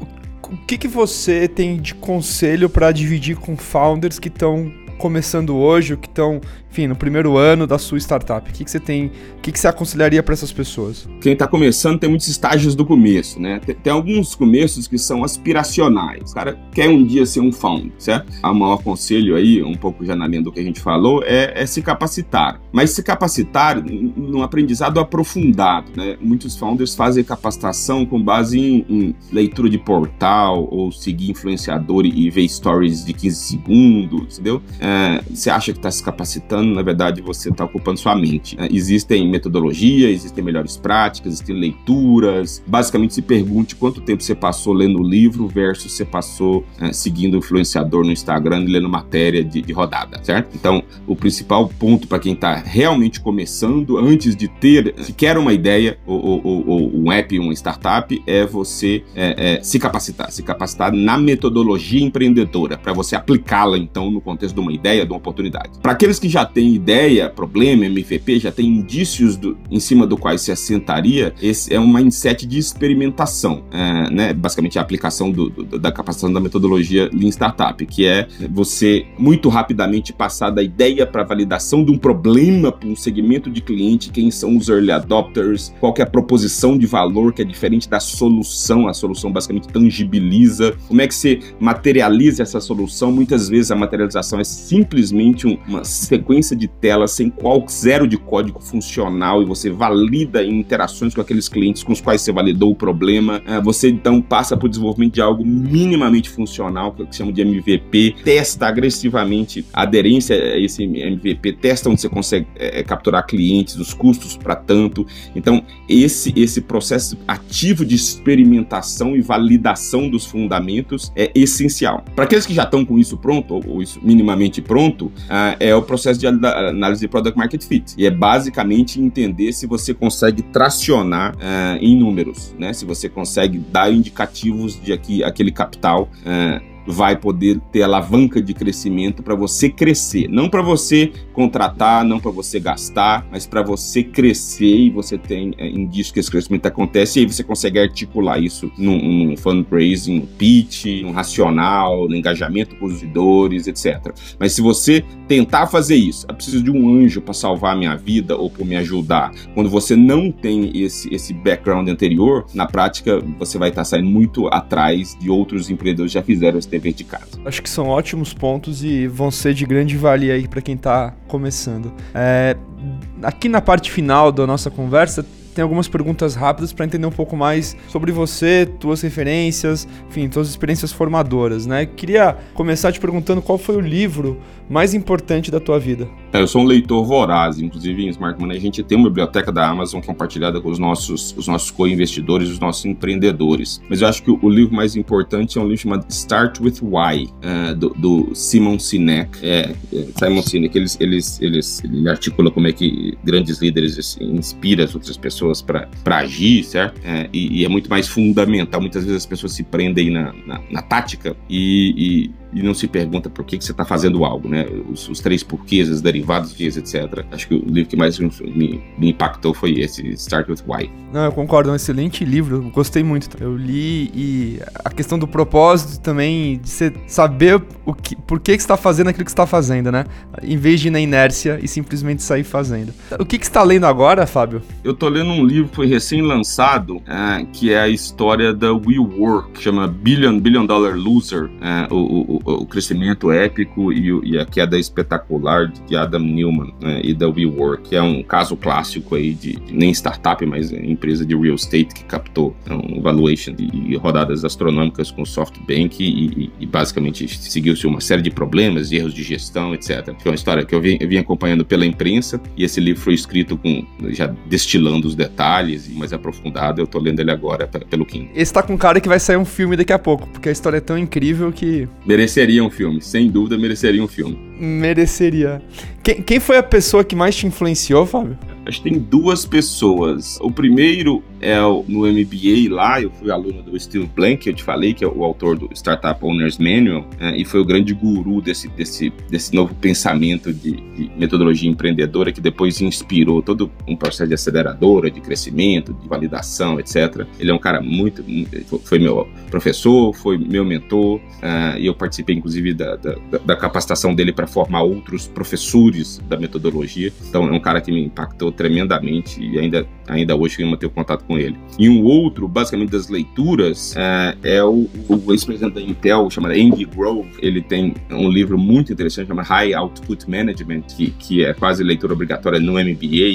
B: o que, que você tem de conselho para dividir com founders que estão começando hoje, que estão, enfim, no primeiro ano da sua startup? O que, que você tem, o que, que você aconselharia para essas pessoas?
A: Quem está começando tem muitos estágios do começo, né? Tem, tem, alguns começos que são aspiracionais. O cara quer um dia ser um founder, certo? O maior conselho aí, um pouco já na linha do que a gente falou, é, é se capacitar. Mas se capacitar num aprendizado aprofundado, né? Muitos founders fazem capacitação com base em, em leitura de portal ou seguir influenciador e ver stories de 15 segundos, entendeu? É, você acha que está se capacitando, na verdade você está ocupando sua mente. É, existem metodologia, existem melhores práticas, existem leituras. Basicamente se pergunte quanto tempo você passou lendo o livro versus você passou é, seguindo o influenciador no Instagram e lendo matéria de, de rodada, certo? Então, o principal ponto para quem está realmente começando, antes de ter sequer uma ideia ou, ou, ou, um app, uma startup, é você é, é, se capacitar, se capacitar na metodologia empreendedora, para você aplicá-la então no contexto de uma ideia, de uma oportunidade. Para aqueles que já têm ideia, problema, MVP, já têm indícios do, em cima do quais se assentaria, esse é um mindset de experimentação, é, né? basicamente a aplicação do, do, da capacitação da metodologia Lean Startup, que é você muito rapidamente passar da ideia para validação de um problema para um segmento de cliente, quem são os early adopters, qual é a proposição de valor que é diferente da solução, a solução basicamente tangibiliza, como é que você materializa essa solução, muitas vezes a materialização é simplesmente um, uma sequência de telas sem qual zero de código funcional e você valida em interações com aqueles clientes com os quais você validou o problema, é, você então passa para o desenvolvimento de algo minimamente funcional, que chama de MVP, testa agressivamente a aderência a esse MVP, testa onde você consegue é, capturar clientes, os custos para tanto. Então, esse, esse processo ativo de experimentação e validação dos fundamentos é essencial. Para aqueles que já estão com isso pronto, ou, isso minimamente pronto, uh, é o processo de análise de Product Market Fit. E é basicamente entender se você consegue tracionar uh, em números, né? se você consegue dar indicativos de aqui, aquele capital. Uh, vai poder ter alavanca de crescimento para você crescer, não para você contratar, não para você gastar, mas para você crescer e você tem é, indício que esse crescimento acontece e aí você consegue articular isso num, num fundraising, num pitch, num racional, no engajamento com os visitores, etc. Mas se você tentar fazer isso, eu preciso de um anjo para salvar a minha vida ou para me ajudar, quando você não tem esse, esse background anterior, na prática você vai estar tá saindo muito atrás de outros empreendedores que já fizeram esse dever de casa.
B: Acho que são ótimos pontos e vão ser de grande valia aí para quem está começando. É, aqui na parte final da nossa conversa, tem algumas perguntas rápidas para entender um pouco mais sobre você, tuas referências, enfim, tuas experiências formadoras, né? Queria começar te perguntando qual foi o livro mais importante da tua vida.
A: É, eu sou um leitor voraz, inclusive em Smart Money a gente tem uma biblioteca da Amazon compartilhada com os nossos, os nossos co-investidores, os nossos empreendedores. Mas eu acho que o, livro mais importante é um livro chamado Start with Why, uh, do, do, Simon Sinek. É, é, Simon Sinek, eles, eles, eles, ele articula como é que grandes líderes assim, inspiram as outras pessoas para agir, certo? É, e, e, é muito mais fundamental. Muitas vezes as pessoas se prendem na, na, na tática e, e e não se pergunta por que, que você está fazendo algo, né? Os, os, três porquês, os derivados disso, etc. Acho que o livro que mais me, me, impactou foi esse, Start With Why.
B: Não, eu concordo, é um excelente livro, gostei muito. Eu li e a questão do propósito também, de você saber o que, por que, que você está fazendo aquilo que você está fazendo, né? Em vez de ir na inércia e simplesmente sair fazendo. O que, que você está lendo agora, Fábio?
A: Eu estou lendo um livro que foi recém-lançado, é, que é a história da WeWork, que chama Billion, Billion Dollar Loser, é, o, o o, crescimento épico e, e, a queda espetacular de Adam Newman né, e da WeWork, que é um caso clássico aí de, de nem startup, mas empresa de real estate que captou um valuation e, rodadas astronômicas com SoftBank e, e basicamente seguiu-se uma série de problemas, de erros de gestão, etc. Foi uma história que eu vim, eu vim, acompanhando pela imprensa e esse livro foi escrito com já destilando os detalhes e mais aprofundado. Eu tô lendo ele agora pelo Kindle.
B: Esse tá com cara que vai sair um filme daqui a pouco, porque a história é tão incrível que
A: merece mereceria um filme, sem dúvida mereceria um filme.
B: Mereceria. Quem, quem foi a pessoa que mais te influenciou, Fábio?
A: acho que tem duas pessoas. O primeiro é o, no MBA lá, eu fui aluno do Steve Blank, que eu te falei, que é o autor do Startup Owners Manual, é, e foi o grande guru desse, desse, desse novo pensamento de, de, metodologia empreendedora que depois inspirou todo um processo de aceleradora, de crescimento, de validação, etc. Ele é um cara muito. foi meu professor, foi meu mentor, uh, e eu participei, inclusive, da, da, da capacitação dele para formar outros professores da metodologia. Então, é um cara que me impactou tremendamente e ainda, ainda hoje tenho manter contato com ele. E um outro, basicamente das leituras, é, é o, o ex-presidente da Intel, chamado Andy Grove. Ele tem um livro muito interessante chamado High Output Management, que, que é quase leitura obrigatória no MBA,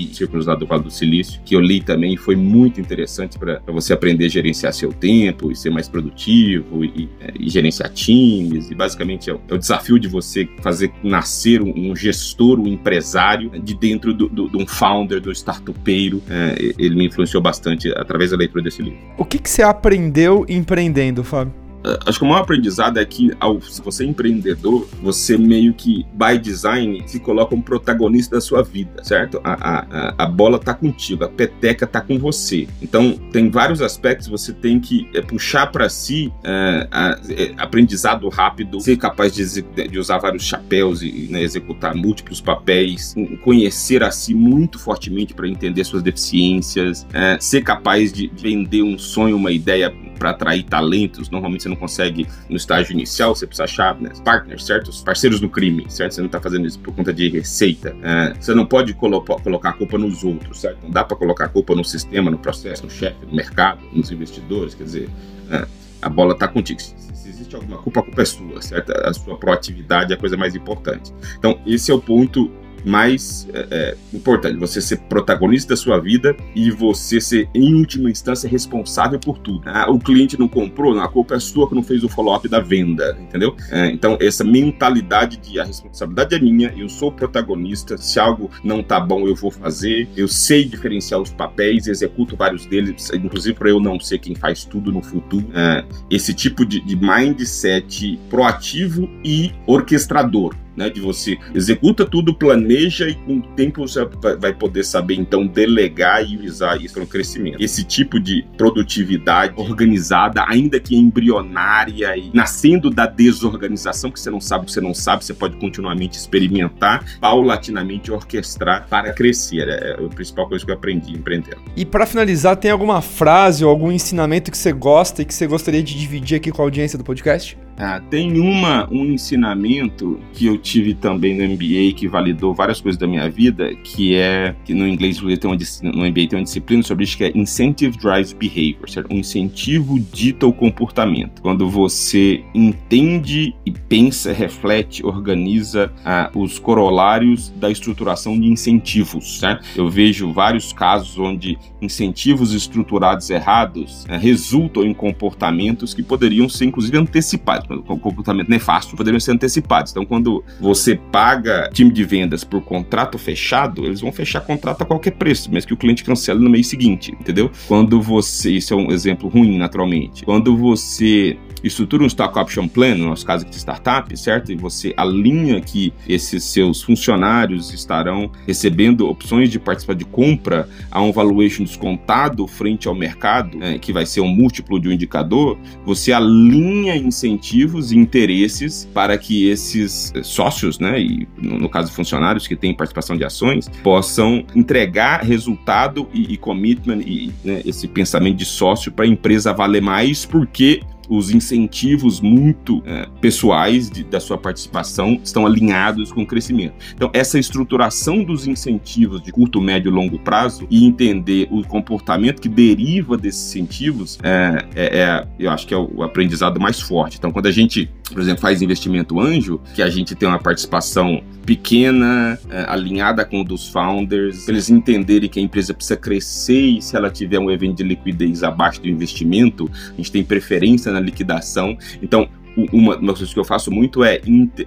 A: lá do Vale do Silício, que eu li também e foi muito interessante para você aprender a gerenciar seu tempo e ser mais produtivo e, e gerenciar times. E basicamente é o, é o, desafio de você fazer nascer um, um gestor, um empresário de dentro de do, do, do, um founder, do startupeiro. É, ele me influenciou bastante através da leitura desse livro.
B: O que, que você aprendeu empreendendo, Fábio?
A: É, acho que o maior aprendizado é que, ao, se você é empreendedor, você meio que, by design, se coloca como protagonista da sua vida, certo? A, a, a bola tá contigo, a peteca tá com você. Então, tem vários aspectos você tem que é, puxar para si é, a, é, aprendizado rápido, ser capaz de, de usar vários chapéus e né, executar múltiplos papéis, conhecer a si muito fortemente para entender suas deficiências, ser capaz de vender um sonho, uma ideia para atrair talentos. Normalmente você não consegue no estágio inicial, você precisa achar né, partners, certos? Parceiros no crime, certo? Você não está fazendo isso por conta de receita. É, você não pode colo colocar a culpa nos outros, certo? Não dá para colocar a culpa no sistema, no processo, no chefe, no mercado, nos investidores. Quer dizer, é, a bola está contigo. Se existe alguma culpa, a culpa é sua, certo? A sua proatividade é a coisa mais importante. Então, esse é o ponto mais é, é, importante, você ser protagonista da sua vida e você ser, em última instância, responsável por tudo. Ah, o cliente não comprou, não, a culpa é sua que não fez o follow-up da venda, entendeu? É, então, essa mentalidade de a responsabilidade é minha, eu sou protagonista, se algo não tá bom, eu vou fazer, eu sei diferenciar os papéis, executo vários deles, inclusive para eu não ser quem faz tudo no futuro. É, esse tipo de, de mindset proativo e orquestrador né? De você executa tudo, planeja e com o tempo você vai poder saber então delegar e usar isso para o crescimento. Esse tipo de produtividade organizada, ainda que embrionária e nascendo da desorganização, que você não sabe, você não sabe, você pode continuamente experimentar, paulatinamente orquestrar para crescer. É a principal coisa que eu aprendi empreendendo.
B: E para finalizar, tem alguma frase ou algum ensinamento que você gosta e que você gostaria de dividir aqui com a audiência do podcast?
A: Ah, tem uma, um ensinamento que eu tive também no MBA que validou várias coisas da minha vida, que é que no inglês tem uma, no MBA tem uma disciplina sobre isso que é Incentive Drives Behavior, certo? Um incentivo dita o comportamento. Quando você entende e pensa, reflete, organiza ah, os corolários da estruturação de incentivos, certo? Eu vejo vários casos onde incentivos estruturados errados ah, resultam em comportamentos que poderiam ser inclusive antecipados com comportamento nefasto, poderiam ser antecipados. Então, quando você paga time de vendas por contrato fechado, eles vão fechar contrato a qualquer preço, mesmo que o cliente cancele no mês seguinte, entendeu? Quando você, isso é um exemplo ruim, naturalmente. Quando você estrutura um stock option plan, no nosso caso aqui de startup, certo? E você alinha que esses seus funcionários estarão recebendo opções de participar de compra a um valuation descontado frente ao mercado, é, que vai ser um múltiplo de um indicador, você alinha incentivos e interesses para que esses sócios, né, e no caso funcionários que têm participação de ações, possam entregar resultado e, e commitment e né, esse pensamento de sócio para a empresa valer mais, porque os incentivos muito é, pessoais de, da sua participação estão alinhados com o crescimento. Então, essa estruturação dos incentivos de curto, médio e longo prazo e entender o comportamento que deriva desses incentivos, é, é, é eu acho que é o aprendizado mais forte. Então, quando a gente, por exemplo, faz investimento anjo, que a gente tem uma participação pequena, é, alinhada com o dos founders, eles entenderem que a empresa precisa crescer e se ela tiver um evento de liquidez abaixo do investimento, a gente tem preferência na liquidação. Então, uma das coisas que eu faço muito é,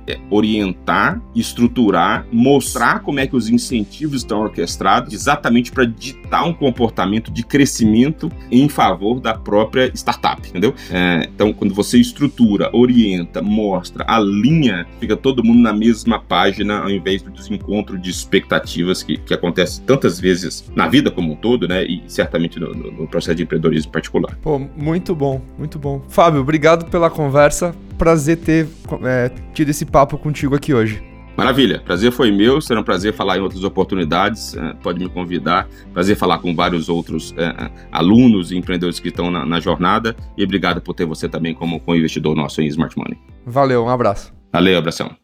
A: é orientar, estruturar, mostrar como é que os incentivos estão orquestrados, exatamente para ditar um comportamento de crescimento em favor da própria startup, entendeu? É, então, quando você estrutura, orienta, mostra, alinha, fica todo mundo na mesma página, ao invés do desencontro de expectativas que, que acontece tantas vezes na vida como um todo, né? E certamente no, no, no processo de empreendedorismo particular.
B: Pô, muito bom, muito bom. Fábio, obrigado pela conversa. Prazer ter é, tido esse papo contigo aqui hoje.
A: Maravilha, prazer foi meu, será um prazer falar em outras oportunidades, é, pode me convidar, prazer falar com vários outros é, é, alunos e empreendedores que estão na, na, jornada e obrigado por ter você também como, como investidor nosso em Smart Money.
B: Valeu, um abraço.
A: Valeu, abração.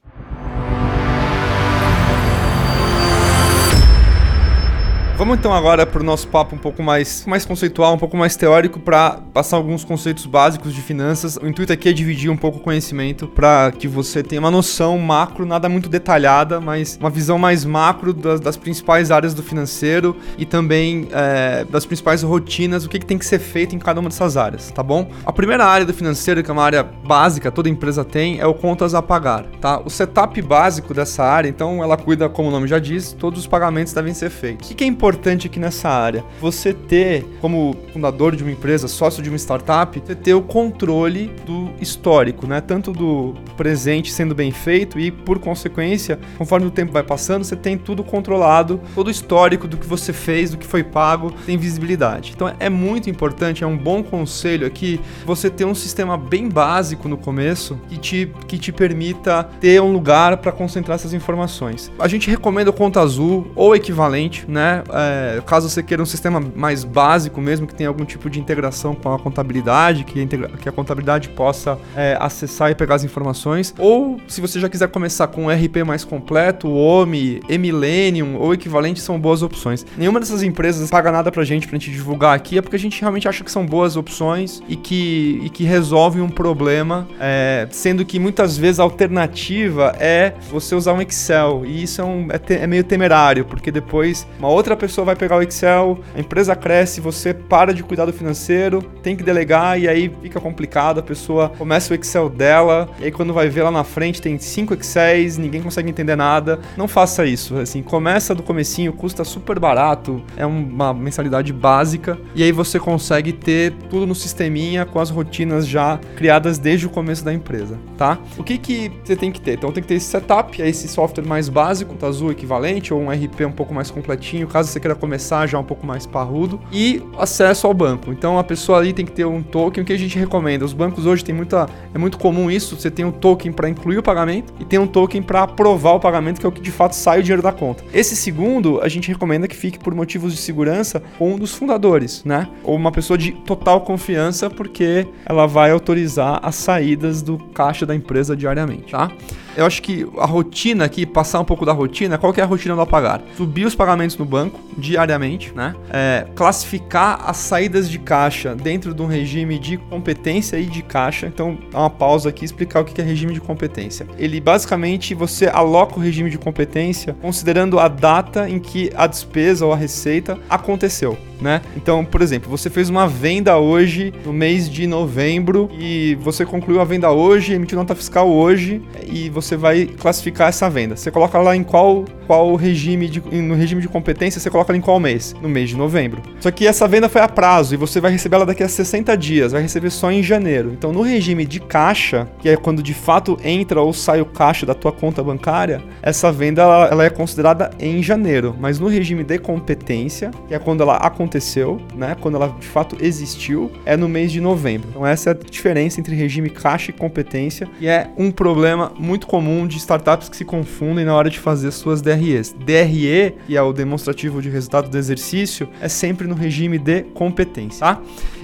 B: Vamos então agora para o nosso papo um pouco mais, mais conceitual, um pouco mais teórico, para passar alguns conceitos básicos de finanças. O intuito aqui é dividir um pouco o conhecimento para que você tenha uma noção macro, nada muito detalhada, mas uma visão mais macro das, das principais áreas do financeiro e também é, das principais rotinas, o que, que tem que ser feito em cada uma dessas áreas, tá bom? A primeira área do financeiro, que é uma área básica, toda empresa tem, é o contas a pagar, tá? O setup básico dessa área, então, ela cuida, como o nome já diz, todos os pagamentos devem ser feitos. O que é importante aqui nessa área. Você ter, como fundador de uma empresa, sócio de uma startup, você ter o controle do histórico, né? Tanto do presente sendo bem feito e, por consequência, conforme o tempo vai passando, você tem tudo controlado, todo o histórico do que você fez, do que foi pago, tem visibilidade. Então é muito importante, é um bom conselho aqui você ter um sistema bem básico no começo que te, que te permita ter um lugar para concentrar essas informações. A gente recomenda o Conta Azul ou equivalente, né? É, caso você queira um sistema mais básico mesmo, que tenha algum tipo de integração com a contabilidade, que a, integra que a contabilidade possa é, acessar e pegar as informações. Ou se você já quiser começar com um RP mais completo, OMI, Emilenium ou equivalente são boas opções. Nenhuma dessas empresas paga nada pra gente pra gente divulgar aqui, é porque a gente realmente acha que são boas opções e que, e que resolvem um problema, é, sendo que muitas vezes a alternativa é você usar um Excel. E isso é, um, é, te, é meio temerário, porque depois uma outra pessoa vai pegar o Excel, a empresa cresce, você para de cuidar do financeiro, tem que delegar e aí fica complicado, a pessoa começa o Excel dela, e aí quando vai ver lá na frente tem cinco Excels, ninguém consegue entender nada. Não faça isso, assim, começa do comecinho, custa super barato, é uma mensalidade básica e aí você consegue ter tudo no sisteminha com as rotinas já criadas desde o começo da empresa, tá? O que que você tem que ter? Então tem que ter esse setup, é esse software mais básico, azul equivalente ou um RP um pouco mais completinho, caso você queira começar já um pouco mais parrudo, e acesso ao banco. Então a pessoa ali tem que ter um token, o que a gente recomenda. Os bancos hoje tem muita. É muito comum isso, você tem um token para incluir o pagamento e tem um token para aprovar o pagamento, que é o que de fato sai o dinheiro da conta. Esse segundo, a gente recomenda que fique por motivos de segurança com um dos fundadores, né? Ou uma pessoa de total confiança, porque ela vai autorizar as saídas do caixa da empresa diariamente, tá? Eu acho que a rotina aqui, passar um pouco da rotina, qual que é a rotina do apagar? Subir os pagamentos no banco diariamente, né? É, classificar as saídas de caixa dentro de um regime de competência e de caixa. Então, dá uma pausa aqui e explicar o que é regime de competência. Ele basicamente você aloca o regime de competência considerando a data em que a despesa ou a receita aconteceu né? Então, por exemplo, você fez uma venda hoje no mês de novembro e você concluiu a venda hoje, emitiu nota fiscal hoje e você vai classificar essa venda. Você coloca lá em qual qual regime de, no regime de competência você coloca ela em qual mês? No mês de novembro. Só que essa venda foi a prazo e você vai receber ela daqui a 60 dias, vai receber só em janeiro. Então, no regime de caixa, que é quando de fato entra ou sai o caixa da tua conta bancária, essa venda ela, ela é considerada em janeiro. Mas no regime de competência, que é quando ela acontece aconteceu, né, quando ela de fato existiu, é no mês de novembro. Então essa é a diferença entre regime caixa e competência, e é um problema muito comum de startups que se confundem na hora de fazer suas DREs. DRE, que é o demonstrativo de resultado do exercício, é sempre no regime de competência, tá?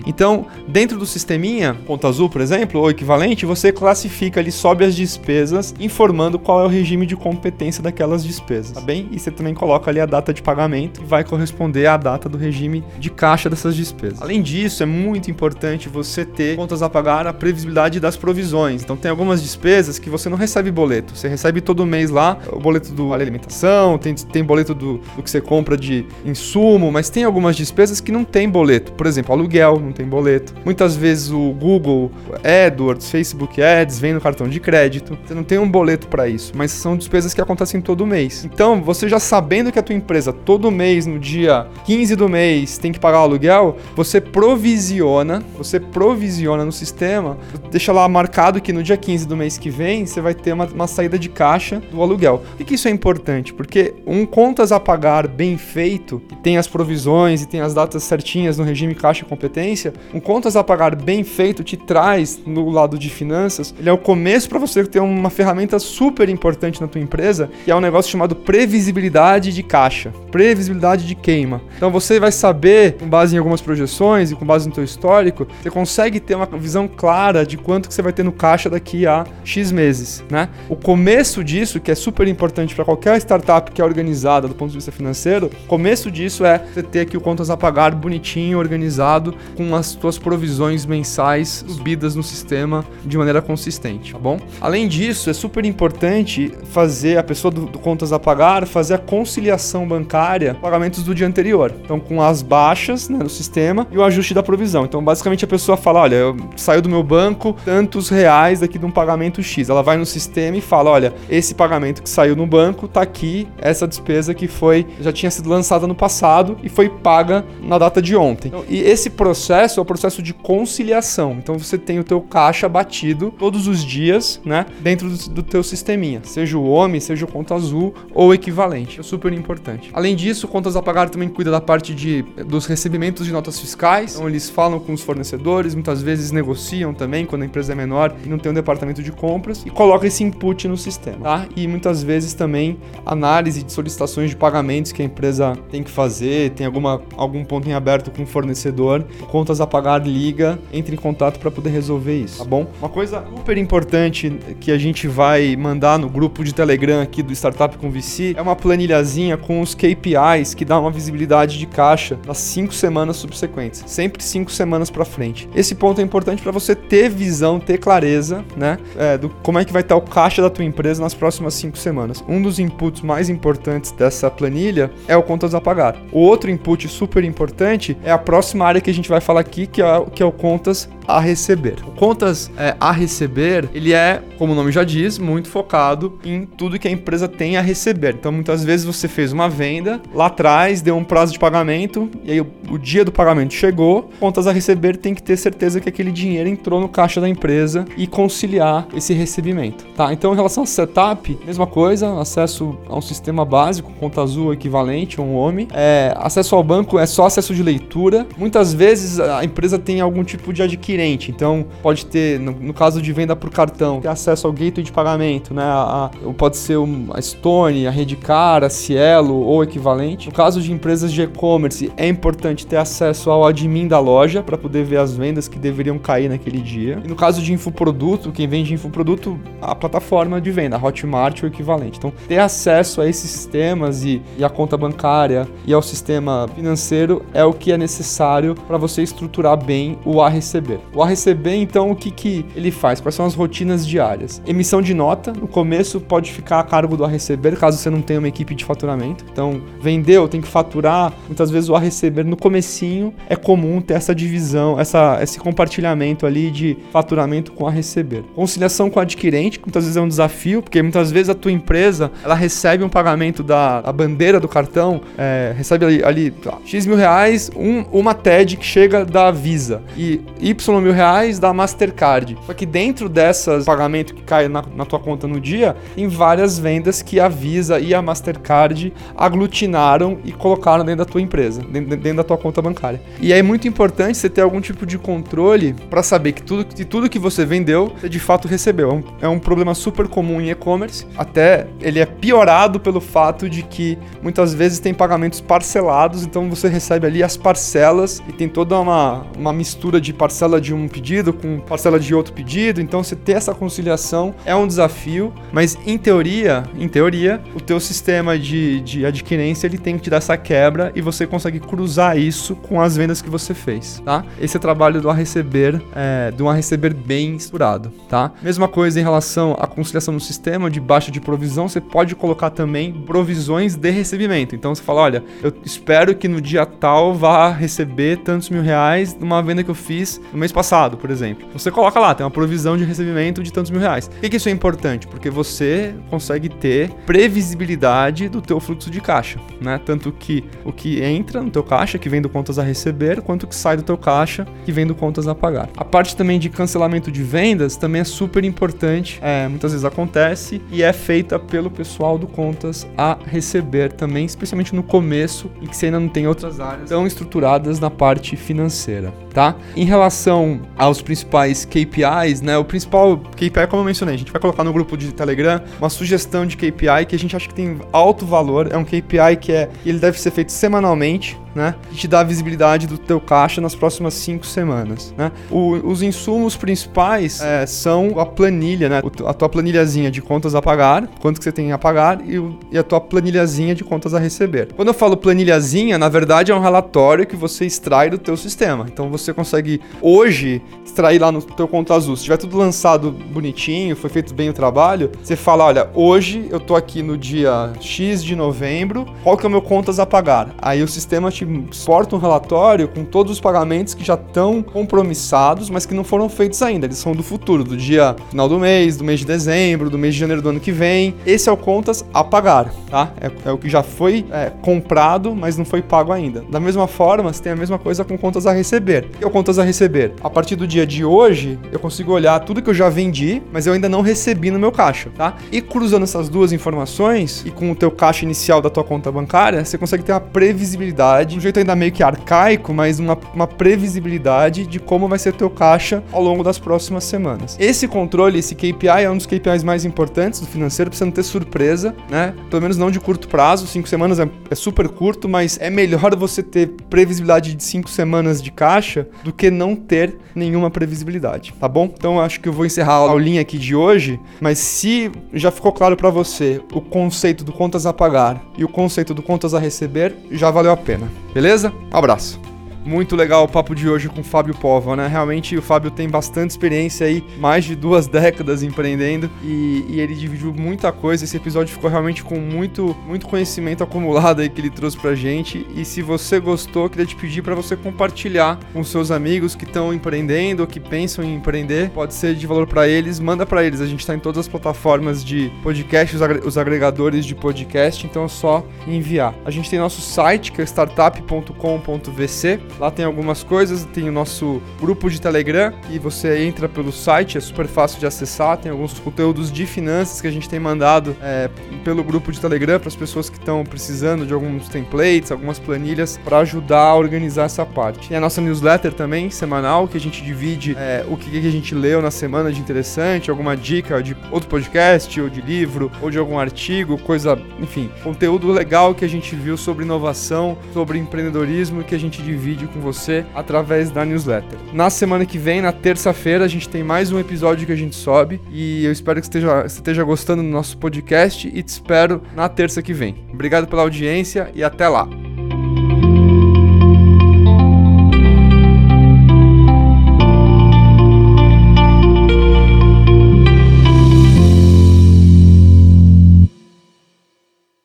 B: Então, dentro do sisteminha, conta azul, por exemplo, ou equivalente, você classifica ali, sobe as despesas, informando qual é o regime de competência daquelas despesas, tá bem? E você também coloca ali a data de pagamento, que vai corresponder à data do regime de caixa dessas despesas. Além disso, é muito importante você ter contas a pagar a previsibilidade das provisões. Então tem algumas despesas que você não recebe boleto, você recebe todo mês lá o boleto do alimentação, tem, tem boleto do, do que você compra de insumo, mas tem algumas despesas que não tem boleto. Por exemplo, aluguel não tem boleto. Muitas vezes o Google AdWords, Facebook Ads vem no cartão de crédito. Você não tem um boleto para isso, mas são despesas que acontecem todo mês. Então, você já sabendo que a tua empresa todo mês no dia 15 do mês tem que pagar o aluguel, você provisiona, você provisiona no sistema, deixa lá marcado que no dia 15 do mês que vem você vai ter uma, uma saída de caixa do aluguel. Por que isso é importante? Porque um contas a pagar bem feito, que tem as provisões e tem as datas certinhas no regime caixa competência, um contas a pagar bem feito te traz no lado de finanças, ele é o começo para você ter uma ferramenta super importante na tua empresa, que é um negócio chamado previsibilidade de caixa, previsibilidade de queima. Então você vai saber, com base em algumas projeções e com base no teu histórico, você consegue ter uma visão clara de quanto que você vai ter no caixa daqui a X meses, né? O começo disso, que é super importante para qualquer startup que é organizada do ponto de vista financeiro, começo disso é você ter aqui o contas a pagar bonitinho, organizado, com as tuas provisões mensais subidas no sistema de maneira consistente, tá bom? Além disso, é super importante fazer a pessoa do, do contas a pagar, fazer a conciliação bancária, pagamentos do dia anterior. Então, com as baixas né, no sistema e o ajuste da provisão. Então, basicamente, a pessoa fala: olha, eu saio do meu banco tantos reais daqui de um pagamento X. Ela vai no sistema e fala: olha, esse pagamento que saiu no banco tá aqui, essa despesa que foi já tinha sido lançada no passado e foi paga na data de ontem. Então, e esse processo é o processo de conciliação. Então, você tem o teu caixa batido todos os dias, né, dentro do, do teu sisteminha, seja o OMI, seja o conta azul ou equivalente. É super importante. Além disso, contas a pagar também cuida da parte de, dos recebimentos de notas fiscais. Então, eles falam com os fornecedores, muitas vezes negociam também quando a empresa é menor e não tem um departamento de compras e coloca esse input no sistema, tá? E muitas vezes também análise de solicitações de pagamentos que a empresa tem que fazer, tem alguma, algum ponto em aberto com o fornecedor, contas a pagar liga, entre em contato para poder resolver isso, tá bom? Uma coisa super importante que a gente vai mandar no grupo de Telegram aqui do Startup com VC é uma planilhazinha com os KPIs que dá uma visibilidade de caixa nas cinco semanas subsequentes, sempre cinco semanas para frente. Esse ponto é importante para você ter visão, ter clareza, né, é, do como é que vai estar o caixa da tua empresa nas próximas cinco semanas. Um dos inputs mais importantes dessa planilha é o contas a pagar. O outro input super importante é a próxima área que a gente vai falar aqui, que é, que é o contas a receber. O contas é, a receber, ele é, como o nome já diz, muito focado em tudo que a empresa tem a receber. Então, muitas vezes você fez uma venda, lá atrás deu um prazo de pagamento, e aí o, o dia do pagamento chegou, contas a receber tem que ter certeza que aquele dinheiro entrou no caixa da empresa e conciliar esse recebimento, tá? Então, em relação ao setup, mesma coisa, acesso a um sistema básico, conta azul equivalente, um OMI. É, acesso ao banco é só acesso de leitura. Muitas vezes a empresa tem algum tipo de adquirente, então pode ter, no, no caso de venda por cartão, ter acesso ao gateway de pagamento, né? A, a, pode ser a Stone, a Redcar, a Cielo ou equivalente. No caso de empresas de e-commerce, é importante ter acesso ao admin da loja para poder ver as vendas que deveriam cair naquele dia. E no caso de infoproduto, quem vende infoproduto, a plataforma de venda, a Hotmart ou equivalente. Então, ter acesso a esses sistemas e, e a conta bancária e ao sistema financeiro é o que é necessário para você estruturar bem o a receber. O a receber, então, o que, que ele faz? Quais são as rotinas diárias? Emissão de nota, no começo pode ficar a cargo do a receber, caso você não tenha uma equipe de faturamento. Então, vendeu, tem que faturar. Muitas vezes o a receber no comecinho é comum ter essa divisão, essa, esse compartilhamento ali de faturamento com a receber. Conciliação com o adquirente, que muitas vezes é um desafio, porque muitas vezes a tua empresa ela recebe um pagamento da bandeira do cartão, é, recebe ali, ali X mil reais, um, uma TED que chega da Visa e Y mil reais da Mastercard. Só que dentro dessas pagamento que cai na, na tua conta no dia, tem várias vendas que a Visa e a Mastercard aglutinaram e colocaram dentro da tua empresa, dentro, dentro da tua conta bancária. E é muito importante você ter algum tipo de controle para saber que tudo, que tudo que você vendeu, você de fato recebeu. É um, é um problema super comum em e-commerce, até ele é piorado pelo fato de que muitas vezes tem pagamentos parcelados, então você recebe ali as parcelas e tem toda uma, uma mistura de parcela parcela de um pedido com parcela de outro pedido, então você ter essa conciliação é um desafio, mas em teoria, em teoria, o teu sistema de, de adquirência ele tem que te dar essa quebra e você consegue cruzar isso com as vendas que você fez, tá? Esse é o trabalho do a receber, é, do a receber bem estruturado, tá? Mesma coisa em relação à conciliação no sistema de baixa de provisão, você pode colocar também provisões de recebimento. Então você fala, olha, eu espero que no dia tal vá receber tantos mil reais numa venda que eu fiz no mês passado, por exemplo. Você coloca lá, tem uma provisão de recebimento de tantos mil reais. Por que, que isso é importante? Porque você consegue ter previsibilidade do teu fluxo de caixa, né? Tanto que o que entra no teu caixa, que vem do contas a receber, quanto que sai do teu caixa, que vem do contas a pagar. A parte também de cancelamento de vendas também é super importante. É, muitas vezes acontece e é feita pelo pessoal do contas a receber também, especialmente no começo, em que você ainda não tem outras áreas tão estruturadas na parte financeira, tá? Em relação aos principais KPIs, né? O principal KPI, como eu mencionei, a gente vai colocar no grupo de Telegram uma sugestão de KPI que a gente acha que tem alto valor. É um KPI que é, ele deve ser feito semanalmente né? Que te dá a visibilidade do teu caixa nas próximas cinco semanas, né? O, os insumos principais é, são a planilha, né? a tua planilhazinha de contas a pagar, quanto que você tem a pagar e, o, e, a tua planilhazinha de contas a receber. Quando eu falo planilhazinha, na verdade é um relatório que você extrai do teu sistema. Então você consegue hoje extrair lá no teu conta azul. Se tiver tudo lançado bonitinho, foi feito bem o trabalho, você fala, olha, hoje eu tô aqui no dia X de novembro, qual que é o meu contas a pagar? Aí o sistema te exporta um relatório com todos os pagamentos que já estão compromissados, mas que não foram feitos ainda. Eles são do futuro, do dia final do mês, do mês de dezembro, do mês de janeiro do ano que vem. Esse é o contas a pagar, tá? É, é o que já foi é, comprado, mas não foi pago ainda. Da mesma forma, você tem a mesma coisa com contas a receber. O que é o contas a receber? A partir do dia de hoje, eu consigo olhar tudo que eu já vendi, mas eu ainda não recebi no meu caixa, tá? E cruzando essas duas informações e com o teu caixa inicial da tua conta bancária, você consegue ter uma previsibilidade um jeito ainda meio que arcaico, mas uma, uma previsibilidade de como vai ser teu caixa ao longo das próximas semanas. Esse controle, esse KPI é um dos KPIs mais importantes do financeiro, precisa não ter surpresa, né? Pelo menos não de curto prazo, cinco semanas é, é super curto, mas é melhor você ter previsibilidade de cinco semanas de caixa do que não ter nenhuma previsibilidade, tá bom? Então acho que eu vou encerrar a aulinha aqui de hoje, mas se já ficou claro para você o conceito do contas a pagar e o conceito do contas a receber, já valeu a pena. Beleza? Um abraço. Muito legal o papo de hoje com o Fábio Pova, né? Realmente o Fábio tem bastante experiência aí, mais de duas (laughs) décadas empreendendo e, e, ele dividiu muita coisa. Esse episódio ficou realmente com muito, muito conhecimento acumulado aí que ele trouxe pra gente. E se você gostou, queria te pedir para você compartilhar com seus amigos que estão empreendendo ou que pensam em empreender. Pode ser de valor para eles, manda para eles. A gente tá em todas as plataformas de podcast, os agregadores de podcast, então é só enviar. A gente tem nosso site que é startup.com.vc Lá tem algumas coisas, tem o nosso grupo de Telegram e você entra pelo site, é super fácil de acessar. Tem alguns conteúdos de finanças que a gente tem mandado é, pelo grupo de Telegram para as pessoas que estão precisando de alguns templates, algumas planilhas para ajudar a organizar essa parte. Tem a nossa newsletter também, semanal, que a gente divide é, o que, que a gente leu na semana de interessante, alguma dica de outro podcast, ou de livro, ou de algum artigo, coisa, enfim, conteúdo legal que a gente viu sobre inovação, sobre empreendedorismo que a gente divide com você através da newsletter. Na semana que vem, na terça-feira, a gente tem mais um episódio que a gente sobe e eu espero que esteja, esteja gostando do nosso podcast e te espero na terça que vem. Obrigado pela audiência e até lá!